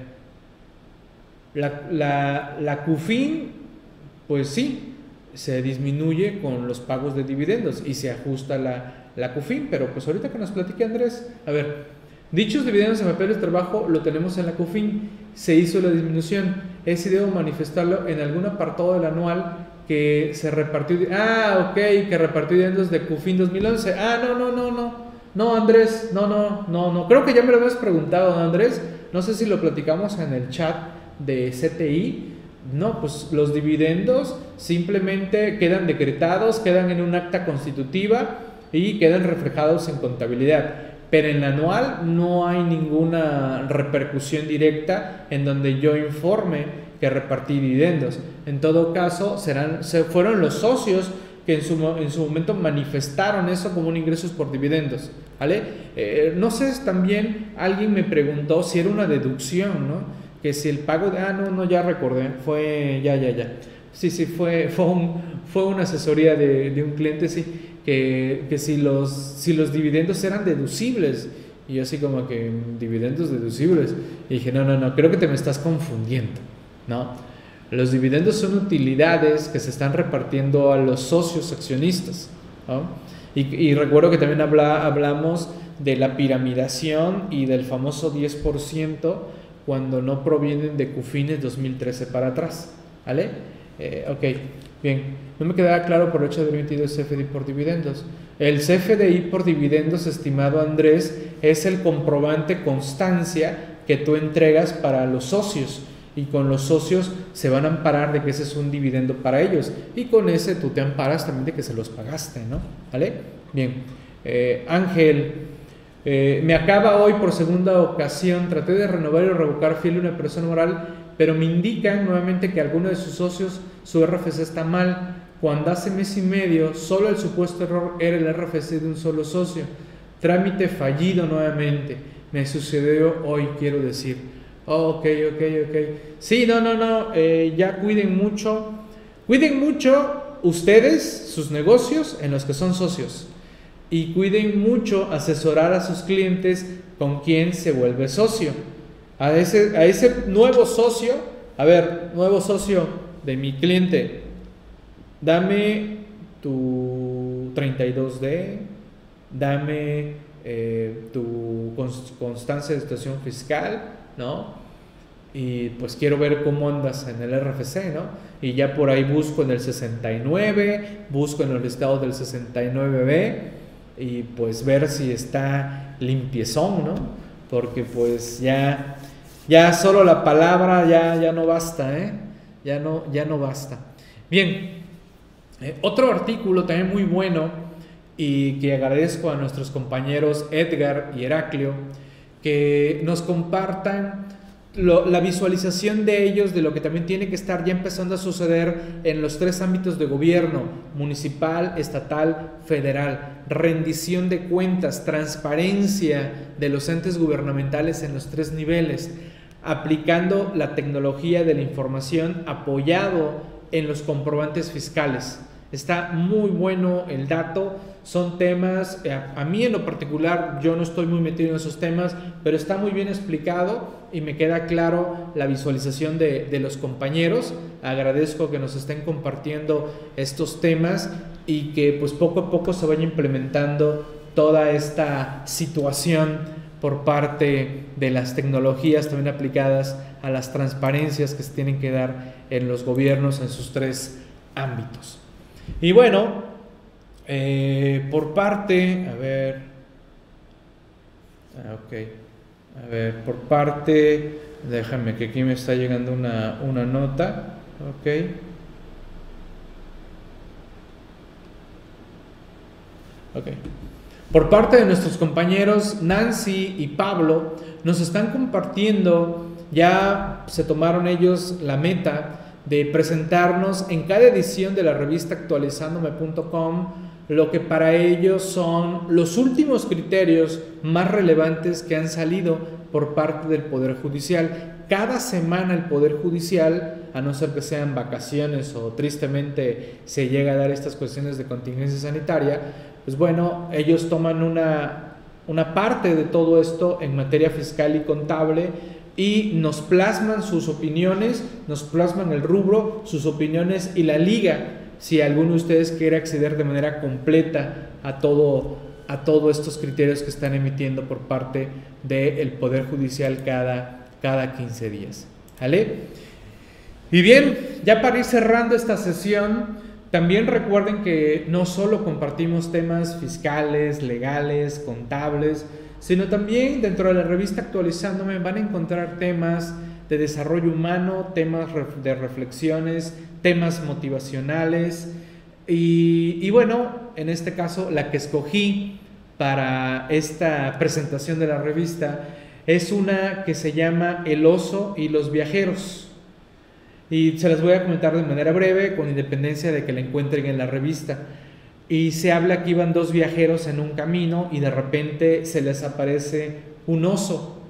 la, la CUFIN, pues sí, se disminuye con los pagos de dividendos y se ajusta la, la CUFIN, pero pues ahorita que nos platique Andrés, a ver, dichos dividendos en papeles de trabajo lo tenemos en la CUFIN, se hizo la disminución, es idea manifestarlo en algún apartado del anual que se repartió, ah, ok, que repartió dividendos de CUFIN 2011, ah, no, no, no, no, no, Andrés, no, no, no, no, creo que ya me lo habías preguntado, Andrés, no sé si lo platicamos en el chat de CTI, no, pues los dividendos simplemente quedan decretados, quedan en un acta constitutiva y quedan reflejados en contabilidad. Pero en la anual no hay ninguna repercusión directa en donde yo informe que repartí dividendos. En todo caso, serán, se fueron los socios que en su, en su momento manifestaron eso como un ingresos por dividendos. ¿vale? Eh, no sé, también alguien me preguntó si era una deducción, ¿no? que si el pago de, ah, no, no, ya recordé, fue, ya, ya, ya. Sí, sí, fue, fue, fue una asesoría de, de, un cliente, sí, que, que si, los, si los dividendos eran deducibles. Y yo así como que, dividendos deducibles. Y dije, no, no, no, creo que te me estás confundiendo, ¿no? Los dividendos son utilidades que se están repartiendo a los socios accionistas, ¿no? Y, y recuerdo que también habla, hablamos de la piramidación y del famoso 10% cuando no provienen de CUFINES 2013 para atrás. ¿Vale? Eh, ok, bien. No me quedaba claro por el hecho de 22 CFDI por dividendos. El CFDI por dividendos, estimado Andrés, es el comprobante constancia que tú entregas para los socios. Y con los socios se van a amparar de que ese es un dividendo para ellos. Y con ese tú te amparas también de que se los pagaste, ¿no? ¿Vale? Bien. Eh, Ángel, eh, me acaba hoy por segunda ocasión, traté de renovar y revocar fiel una persona moral, pero me indican nuevamente que alguno de sus socios, su RFC está mal, cuando hace mes y medio solo el supuesto error era el RFC de un solo socio. Trámite fallido nuevamente. Me sucedió hoy, quiero decir. Oh, ok, ok, ok. Sí, no, no, no. Eh, ya cuiden mucho. Cuiden mucho ustedes, sus negocios, en los que son socios y cuiden mucho asesorar a sus clientes con quien se vuelve socio. A ese, a ese nuevo socio, a ver, nuevo socio de mi cliente, dame tu 32D, dame eh, tu constancia de situación fiscal, ¿no? Y pues quiero ver cómo andas en el RFC, ¿no? Y ya por ahí busco en el 69, busco en el estado del 69B y pues ver si está limpiezón, ¿no? Porque pues ya, ya solo la palabra ya, ya no basta, ¿eh? Ya no, ya no basta. Bien, eh, otro artículo también muy bueno y que agradezco a nuestros compañeros Edgar y Heraclio que nos compartan la visualización de ellos de lo que también tiene que estar ya empezando a suceder en los tres ámbitos de gobierno, municipal, estatal, federal, rendición de cuentas, transparencia de los entes gubernamentales en los tres niveles, aplicando la tecnología de la información apoyado en los comprobantes fiscales. Está muy bueno el dato, son temas, eh, a mí en lo particular yo no estoy muy metido en esos temas, pero está muy bien explicado y me queda claro la visualización de, de los compañeros. Agradezco que nos estén compartiendo estos temas y que pues poco a poco se vaya implementando toda esta situación por parte de las tecnologías también aplicadas a las transparencias que se tienen que dar en los gobiernos en sus tres ámbitos. Y bueno, eh, por parte, a ver, ah, ok, a ver, por parte, déjame que aquí me está llegando una, una nota, ok. Ok. Por parte de nuestros compañeros Nancy y Pablo, nos están compartiendo, ya se tomaron ellos la meta de presentarnos en cada edición de la revista actualizandome.com lo que para ellos son los últimos criterios más relevantes que han salido por parte del Poder Judicial. Cada semana el Poder Judicial, a no ser que sean vacaciones o tristemente se llega a dar estas cuestiones de contingencia sanitaria, pues bueno, ellos toman una, una parte de todo esto en materia fiscal y contable y nos plasman sus opiniones, nos plasman el rubro, sus opiniones y la liga, si alguno de ustedes quiere acceder de manera completa a todo, a todos estos criterios que están emitiendo por parte del Poder Judicial cada, cada 15 días. ¿Vale? Y bien, ya para ir cerrando esta sesión, también recuerden que no solo compartimos temas fiscales, legales, contables, sino también dentro de la revista Actualizándome van a encontrar temas de desarrollo humano, temas de reflexiones, temas motivacionales. Y, bueno, en este caso la que escogí para esta presentación de la revista es una que se llama El oso y los viajeros. Y se las voy a comentar de manera breve, con independencia de que la encuentren en la revista. Y se habla que iban dos viajeros en un camino y de repente se les aparece un oso.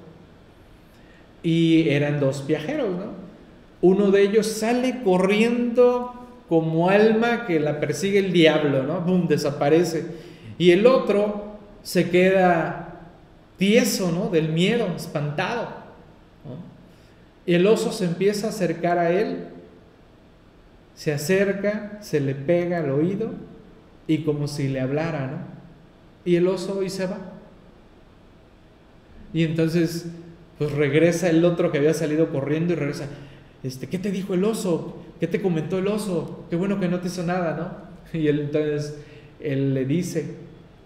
Y eran dos viajeros, ¿no? Uno de ellos sale corriendo como alma que la persigue el diablo, ¿no? ¡Bum! Desaparece. Y el otro se queda tieso, ¿no? Del miedo, espantado. El oso se empieza a acercar a él, se acerca, se le pega al oído y como si le hablara, ¿no? Y el oso hoy se va. Y entonces, pues regresa el otro que había salido corriendo y regresa. Este, ¿qué te dijo el oso? ¿Qué te comentó el oso? Qué bueno que no te hizo nada, ¿no? [LAUGHS] Y entonces él le dice,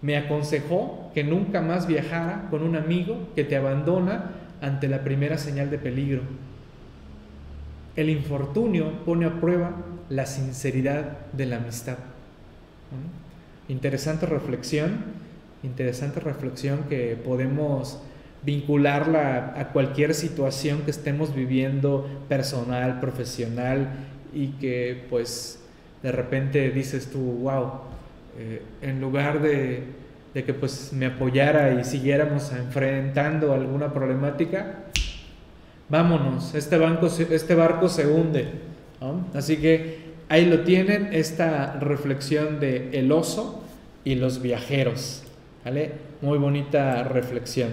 me aconsejó que nunca más viajara con un amigo que te abandona ante la primera señal de peligro. El infortunio pone a prueba la sinceridad de la amistad. Interesante reflexión, interesante reflexión que podemos vincularla a cualquier situación que estemos viviendo personal, profesional y que pues de repente dices tú, wow, eh, en lugar de, que pues me apoyara y siguiéramos enfrentando alguna problemática, vámonos, este, banco, este barco se hunde. Así que Ahí lo tienen, esta reflexión de el oso y los viajeros. ¿Vale? Muy bonita reflexión.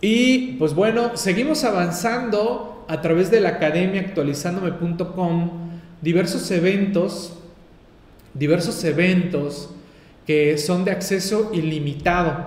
Y pues bueno, seguimos avanzando a través de la academia actualizándome.com, diversos eventos, diversos eventos que son de acceso ilimitado.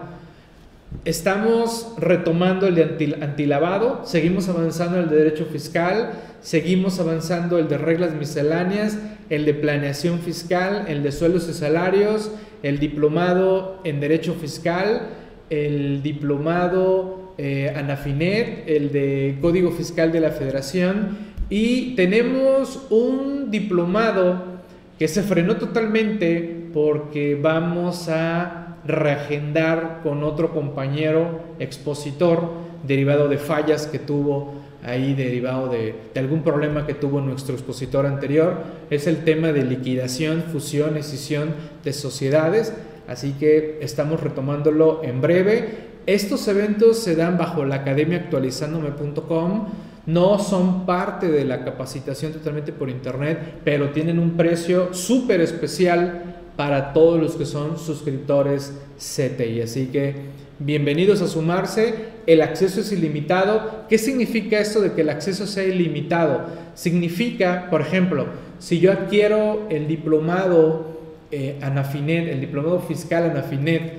Estamos retomando el de antilavado, seguimos avanzando el de derecho fiscal, seguimos avanzando el de reglas misceláneas, el de planeación fiscal, el de sueldos y salarios, el diplomado en derecho fiscal, el diplomado eh, Anafinet, el de código fiscal de la federación y tenemos un diplomado que se frenó totalmente porque vamos a reagendar con otro compañero expositor derivado de fallas que tuvo ahí derivado de, algún problema que tuvo nuestro expositor anterior, es el tema de liquidación, fusión, escisión de sociedades, así que estamos retomándolo en breve. Estos eventos se dan bajo la academia actualizándome.com, no son parte de la capacitación totalmente por internet, pero tienen un precio súper especial para todos los que son suscriptores CTI. Así que bienvenidos a sumarse. El acceso es ilimitado. ¿Qué significa esto de que el acceso sea ilimitado? Significa, por ejemplo, si yo adquiero el diplomado eh, Anafinet, el diplomado fiscal Anafinet,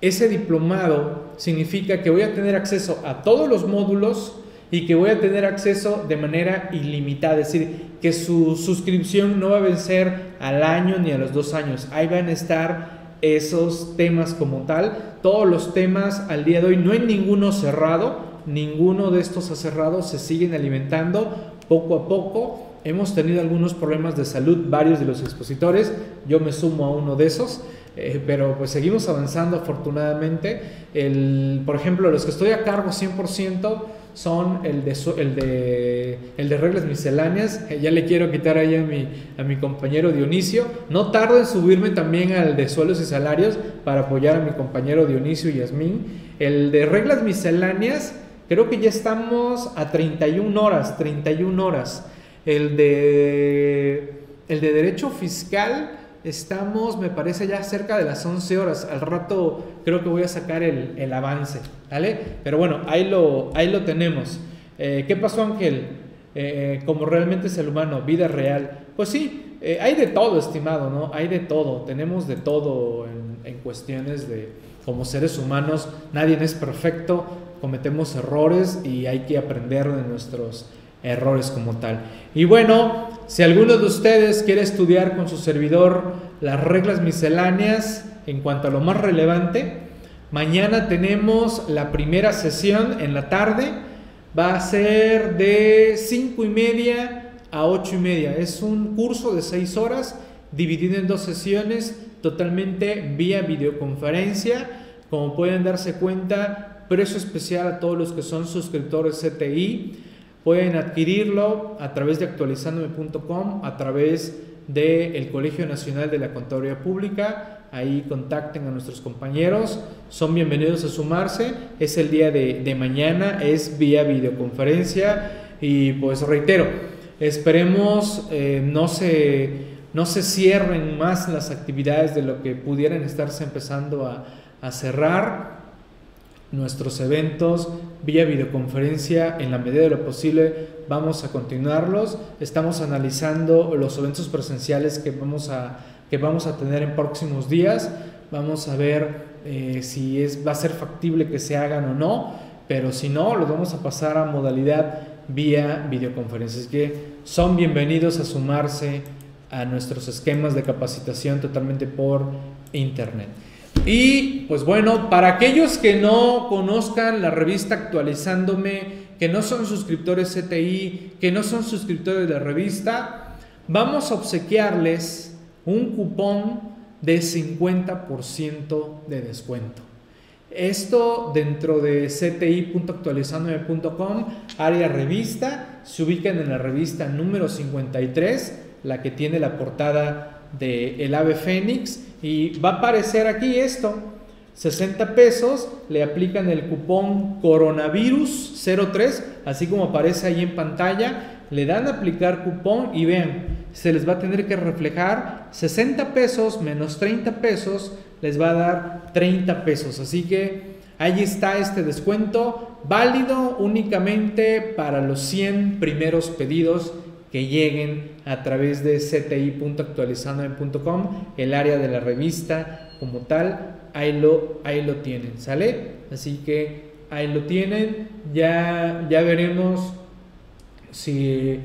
ese diplomado significa que voy a tener acceso a todos los módulos y que voy a tener acceso de manera ilimitada, es decir, que su suscripción no va a vencer al año ni a los dos años, ahí van a estar esos temas como tal. Todos los temas al día de hoy, no hay ninguno cerrado, ninguno de estos cerrados se siguen alimentando poco a poco. Hemos tenido algunos problemas de salud, varios de los expositores, yo me sumo a uno de esos, eh, pero pues seguimos avanzando afortunadamente. El, por ejemplo, los que estoy a cargo 100%, son el de, el de, el de reglas misceláneas. Eh, ya le quiero quitar ahí a mi, a mi compañero Dionisio. No tardo en subirme también al de suelos y salarios para apoyar a mi compañero Dionisio y Yasmín. El de reglas misceláneas, creo que ya estamos a 31 horas, 31 horas. El de, el de derecho fiscal Estamos, me parece, ya cerca de las 11 horas. Al rato creo que voy a sacar el, avance, ¿vale? Pero bueno, ahí lo, ahí lo tenemos. Eh, ¿Qué pasó, Ángel? Eh, como realmente es el humano, vida real. Pues sí, eh, hay de todo, estimado, ¿no? Hay de todo, tenemos de todo en, en cuestiones de, como seres humanos, nadie es perfecto, cometemos errores y hay que aprender de nuestros errores como tal. Y bueno, si alguno de ustedes quiere estudiar con su servidor las reglas misceláneas en cuanto a lo más relevante, mañana tenemos la primera sesión en la tarde. Va a ser de 5 y media a 8 y media. Es un curso de 6 horas dividido en dos sesiones totalmente vía videoconferencia. Como pueden darse cuenta, precio especial a todos los que son suscriptores CTI. Pueden adquirirlo a través de actualizandome.com, a través del Colegio Nacional de la Contaduría Pública. Ahí contacten a nuestros compañeros. Son bienvenidos a sumarse. Es el día de, mañana, es vía videoconferencia. Y pues reitero, esperemos eh, no, se, no se cierren más las actividades de lo que pudieran estarse empezando a cerrar nuestros eventos vía videoconferencia en la medida de lo posible. Vamos a continuarlos. Estamos analizando los eventos presenciales que vamos a que vamos a tener en próximos días. Vamos a ver eh, si es va a ser factible que se hagan o no pero si no los vamos a pasar a modalidad vía videoconferencia. Así que son bienvenidos a sumarse a nuestros esquemas de capacitación totalmente por internet y pues bueno, para aquellos que no conozcan la revista actualizándome, que no son suscriptores CTI, que no son suscriptores de la revista, vamos a obsequiarles un cupón de 50% de descuento. Esto dentro de cti.actualizandome.com, área revista, se ubican en la revista número 53, la que tiene la portada de El Ave Fénix y va a aparecer aquí esto. 60 pesos, le aplican el cupón coronavirus 03, así como aparece ahí en pantalla, le dan a aplicar cupón y vean, se les va a tener que reflejar 60 pesos menos 30 pesos, les va a dar 30 pesos. Así que ahí está este descuento, válido únicamente para los 100 primeros pedidos que lleguen a través de cti.actualizandome.com, el área de la revista como tal, ahí lo, ahí lo tienen, ¿sale? Así que ahí lo tienen, ya, ya veremos si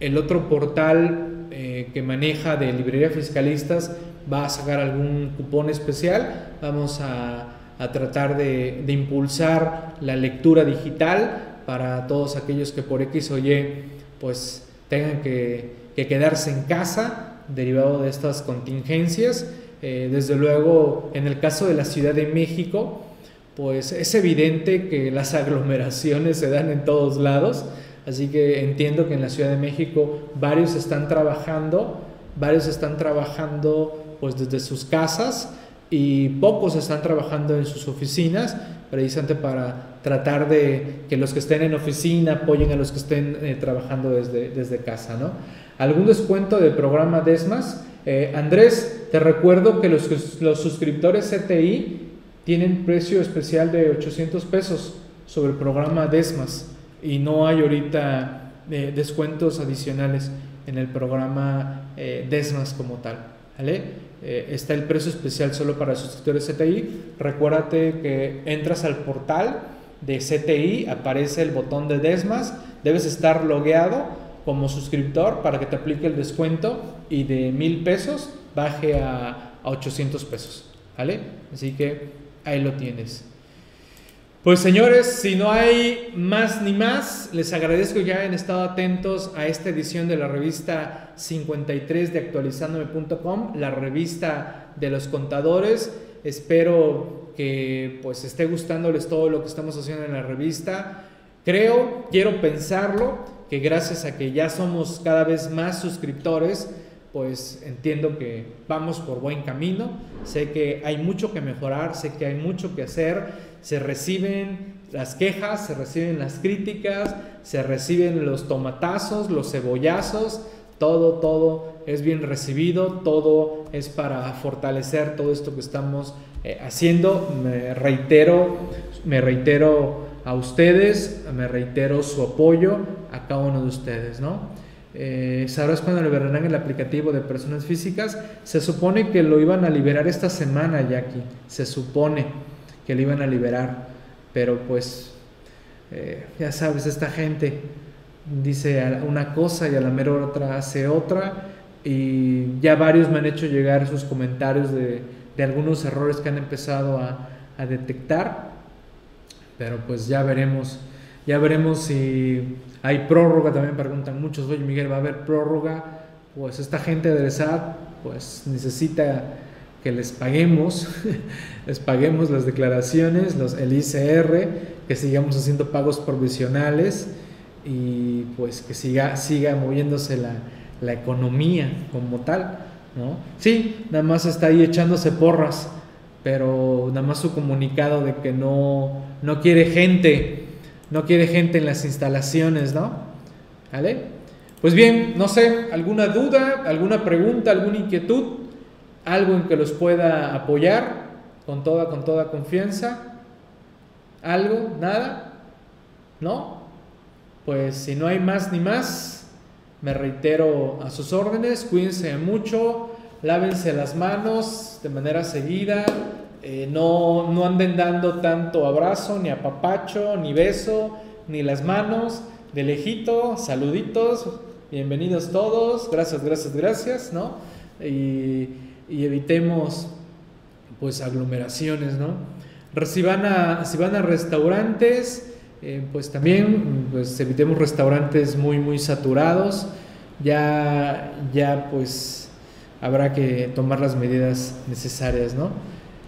el otro portal eh, que maneja de librería fiscalistas va a sacar algún cupón especial, vamos a, a tratar de, de impulsar la lectura digital para todos aquellos que por X o Y pues tengan que, quedarse en casa derivado de estas contingencias. Eh, desde luego, en el caso de la Ciudad de México, pues es evidente que las aglomeraciones se dan en todos lados, así que entiendo que en la Ciudad de México varios están trabajando, varios están trabajando pues desde sus casas y pocos están trabajando en sus oficinas, precisamente para tratar de que los que estén en oficina apoyen a los que estén eh, trabajando desde, desde casa, ¿no? ¿Algún descuento del programa Desmas? Eh, Andrés, te recuerdo que los, los suscriptores CTI tienen precio especial de 800 pesos sobre el programa Desmas y no hay ahorita eh, descuentos adicionales en el programa Desmas como tal, ¿vale? Eh, está el precio especial solo para suscriptores CTI. Recuérdate que entras al portal de CTI, aparece el botón de Desmas, debes estar logueado como suscriptor para que te aplique el descuento y de mil pesos baje a, a 800 pesos. ¿Vale? Así que ahí lo tienes. Pues señores, si no hay más ni más, les agradezco que hayan estado atentos a esta edición de la revista 53 de actualizandome.com, la revista de los contadores. Espero que pues esté gustándoles todo lo que estamos haciendo en la revista. Creo, quiero pensarlo, que gracias a que ya somos cada vez más suscriptores, pues entiendo que vamos por buen camino. Sé que hay mucho que mejorar, sé que hay mucho que hacer se reciben las quejas, se reciben las críticas, se reciben los tomatazos, los cebollazos, todo, todo es bien recibido, todo es para fortalecer todo esto que estamos eh, haciendo. Me reitero, me reitero a ustedes, me reitero su apoyo a cada uno de ustedes, ¿no? Eh, ¿Sabrás cuándo liberarán el aplicativo de personas físicas? Se supone que lo iban a liberar esta semana, Jackie. Se supone que lo iban a liberar. Pero pues, eh, ya sabes, esta gente dice una cosa y a la mera otra hace otra. Y ya varios me han hecho llegar sus comentarios de, algunos errores que han empezado a, a detectar. Pero pues ya veremos. Ya veremos si hay prórroga, también preguntan muchos, oye Miguel, ¿va a haber prórroga? Pues esta gente del SAT pues necesita que les paguemos, [LAUGHS] les paguemos las declaraciones, los, el ICR, que sigamos haciendo pagos provisionales y pues que siga, siga moviéndose la, la economía como tal, ¿no? Sí, nada más está ahí echándose porras, pero nada más su comunicado de que no, no quiere gente no quiere gente en las instalaciones, ¿no? ¿Vale? Pues bien, no sé, alguna duda, alguna pregunta, alguna inquietud, algo en que los pueda apoyar con toda, con toda confianza, algo, nada, ¿no? Pues si no hay más ni más, me reitero a sus órdenes, cuídense mucho, lávense las manos de manera seguida, eh, no, no anden dando tanto abrazo, ni apapacho, ni beso, ni las manos, de lejito, saluditos, bienvenidos todos, gracias, gracias, gracias, ¿no? Y, evitemos pues aglomeraciones, ¿no? Si van a, si van a restaurantes, eh, pues también pues evitemos restaurantes muy, muy saturados, ya, ya pues habrá que tomar las medidas necesarias, ¿no?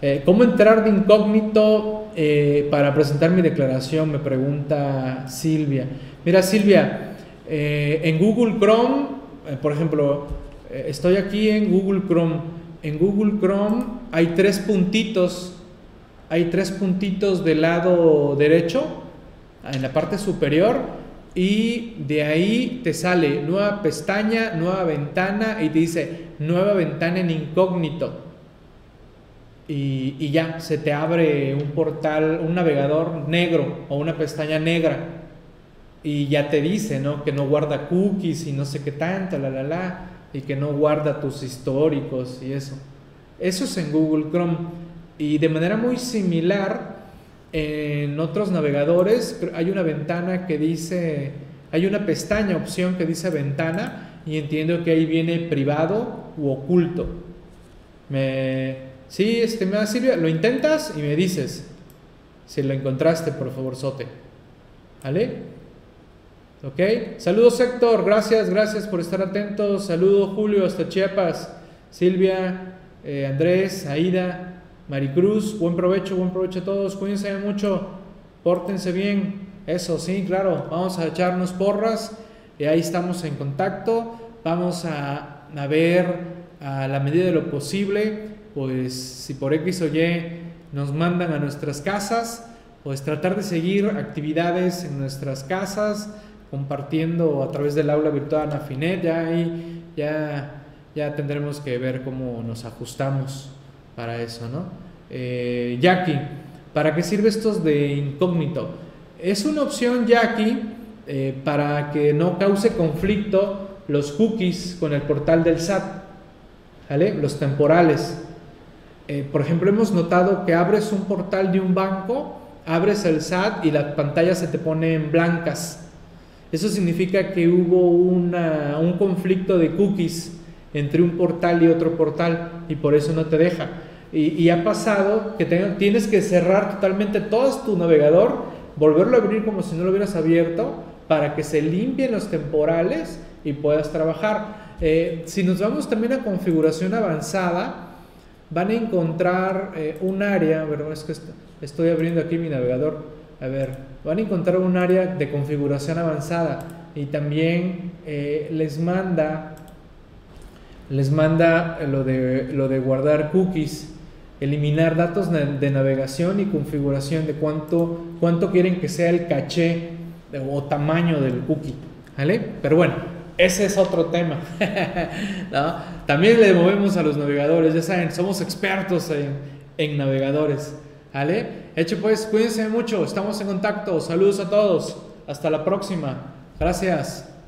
Eh, ¿Cómo entrar de incógnito eh, para presentar mi declaración? Me pregunta Silvia. Mira, Silvia, en Google Chrome, por ejemplo, estoy aquí en Google Chrome. En Google Chrome hay tres puntitos. Hay tres puntitos del lado derecho, en la parte superior, y de ahí te sale nueva pestaña, nueva ventana, y te dice nueva ventana en incógnito y, ya se te abre un portal, un navegador negro o una pestaña negra y ya te dice, ¿no? Que no guarda cookies y no sé qué tanto, la, la, la, y que no guarda tus históricos y eso. Eso es en Google Chrome. Y de manera muy similar, en otros navegadores hay una ventana que dice, hay una pestaña, opción que dice ventana, y entiendo que ahí viene privado u oculto. Me, Sí, este, me da Silvia, lo intentas y me dices si lo encontraste, por favor, Sote. ¿Vale? ¿Ok? Saludos Héctor, gracias, gracias por estar atentos. Saludos Julio hasta Chiapas. Silvia, eh, Andrés, Aida, Maricruz, buen provecho, buen provecho a todos. Cuídense mucho, pórtense bien. Eso, sí, claro, vamos a echarnos porras. Y ahí estamos en contacto. Vamos a, ver a la medida de lo posible pues si por X o Y nos mandan a nuestras casas, pues tratar de seguir actividades en nuestras casas, compartiendo a través del aula virtual Afinet, ya ahí ya, ya tendremos que ver cómo nos ajustamos para eso, ¿no? Eh, Jackie, ¿para qué sirve estos de incógnito? Es una opción, Jackie, eh, para que no cause conflicto los cookies con el portal del SAT, ¿vale? Los temporales. Eh, por ejemplo, hemos notado que abres un portal de un banco, abres el SAT y la pantalla se te pone en blancas. Eso significa que hubo un conflicto de cookies entre un portal y otro portal y por eso no te deja. Y, ha pasado que tienes que cerrar totalmente todo tu navegador, volverlo a abrir como si no lo hubieras abierto para que se limpien los temporales y puedas trabajar. Eh, si nos vamos también a configuración avanzada, van a encontrar eh, un área, pero es que estoy abriendo aquí mi navegador, a ver, van a encontrar un área de configuración avanzada y también eh, les manda les manda lo de, guardar cookies, eliminar datos de navegación y configuración de cuánto, cuánto quieren que sea el caché o tamaño del cookie, ¿vale? Pero bueno, ese es otro tema. [LAUGHS] También le movemos a los navegadores, ya saben, somos expertos en, navegadores. ¿Vale? Hecho pues, cuídense mucho, estamos en contacto. Saludos a todos. Hasta la próxima. Gracias.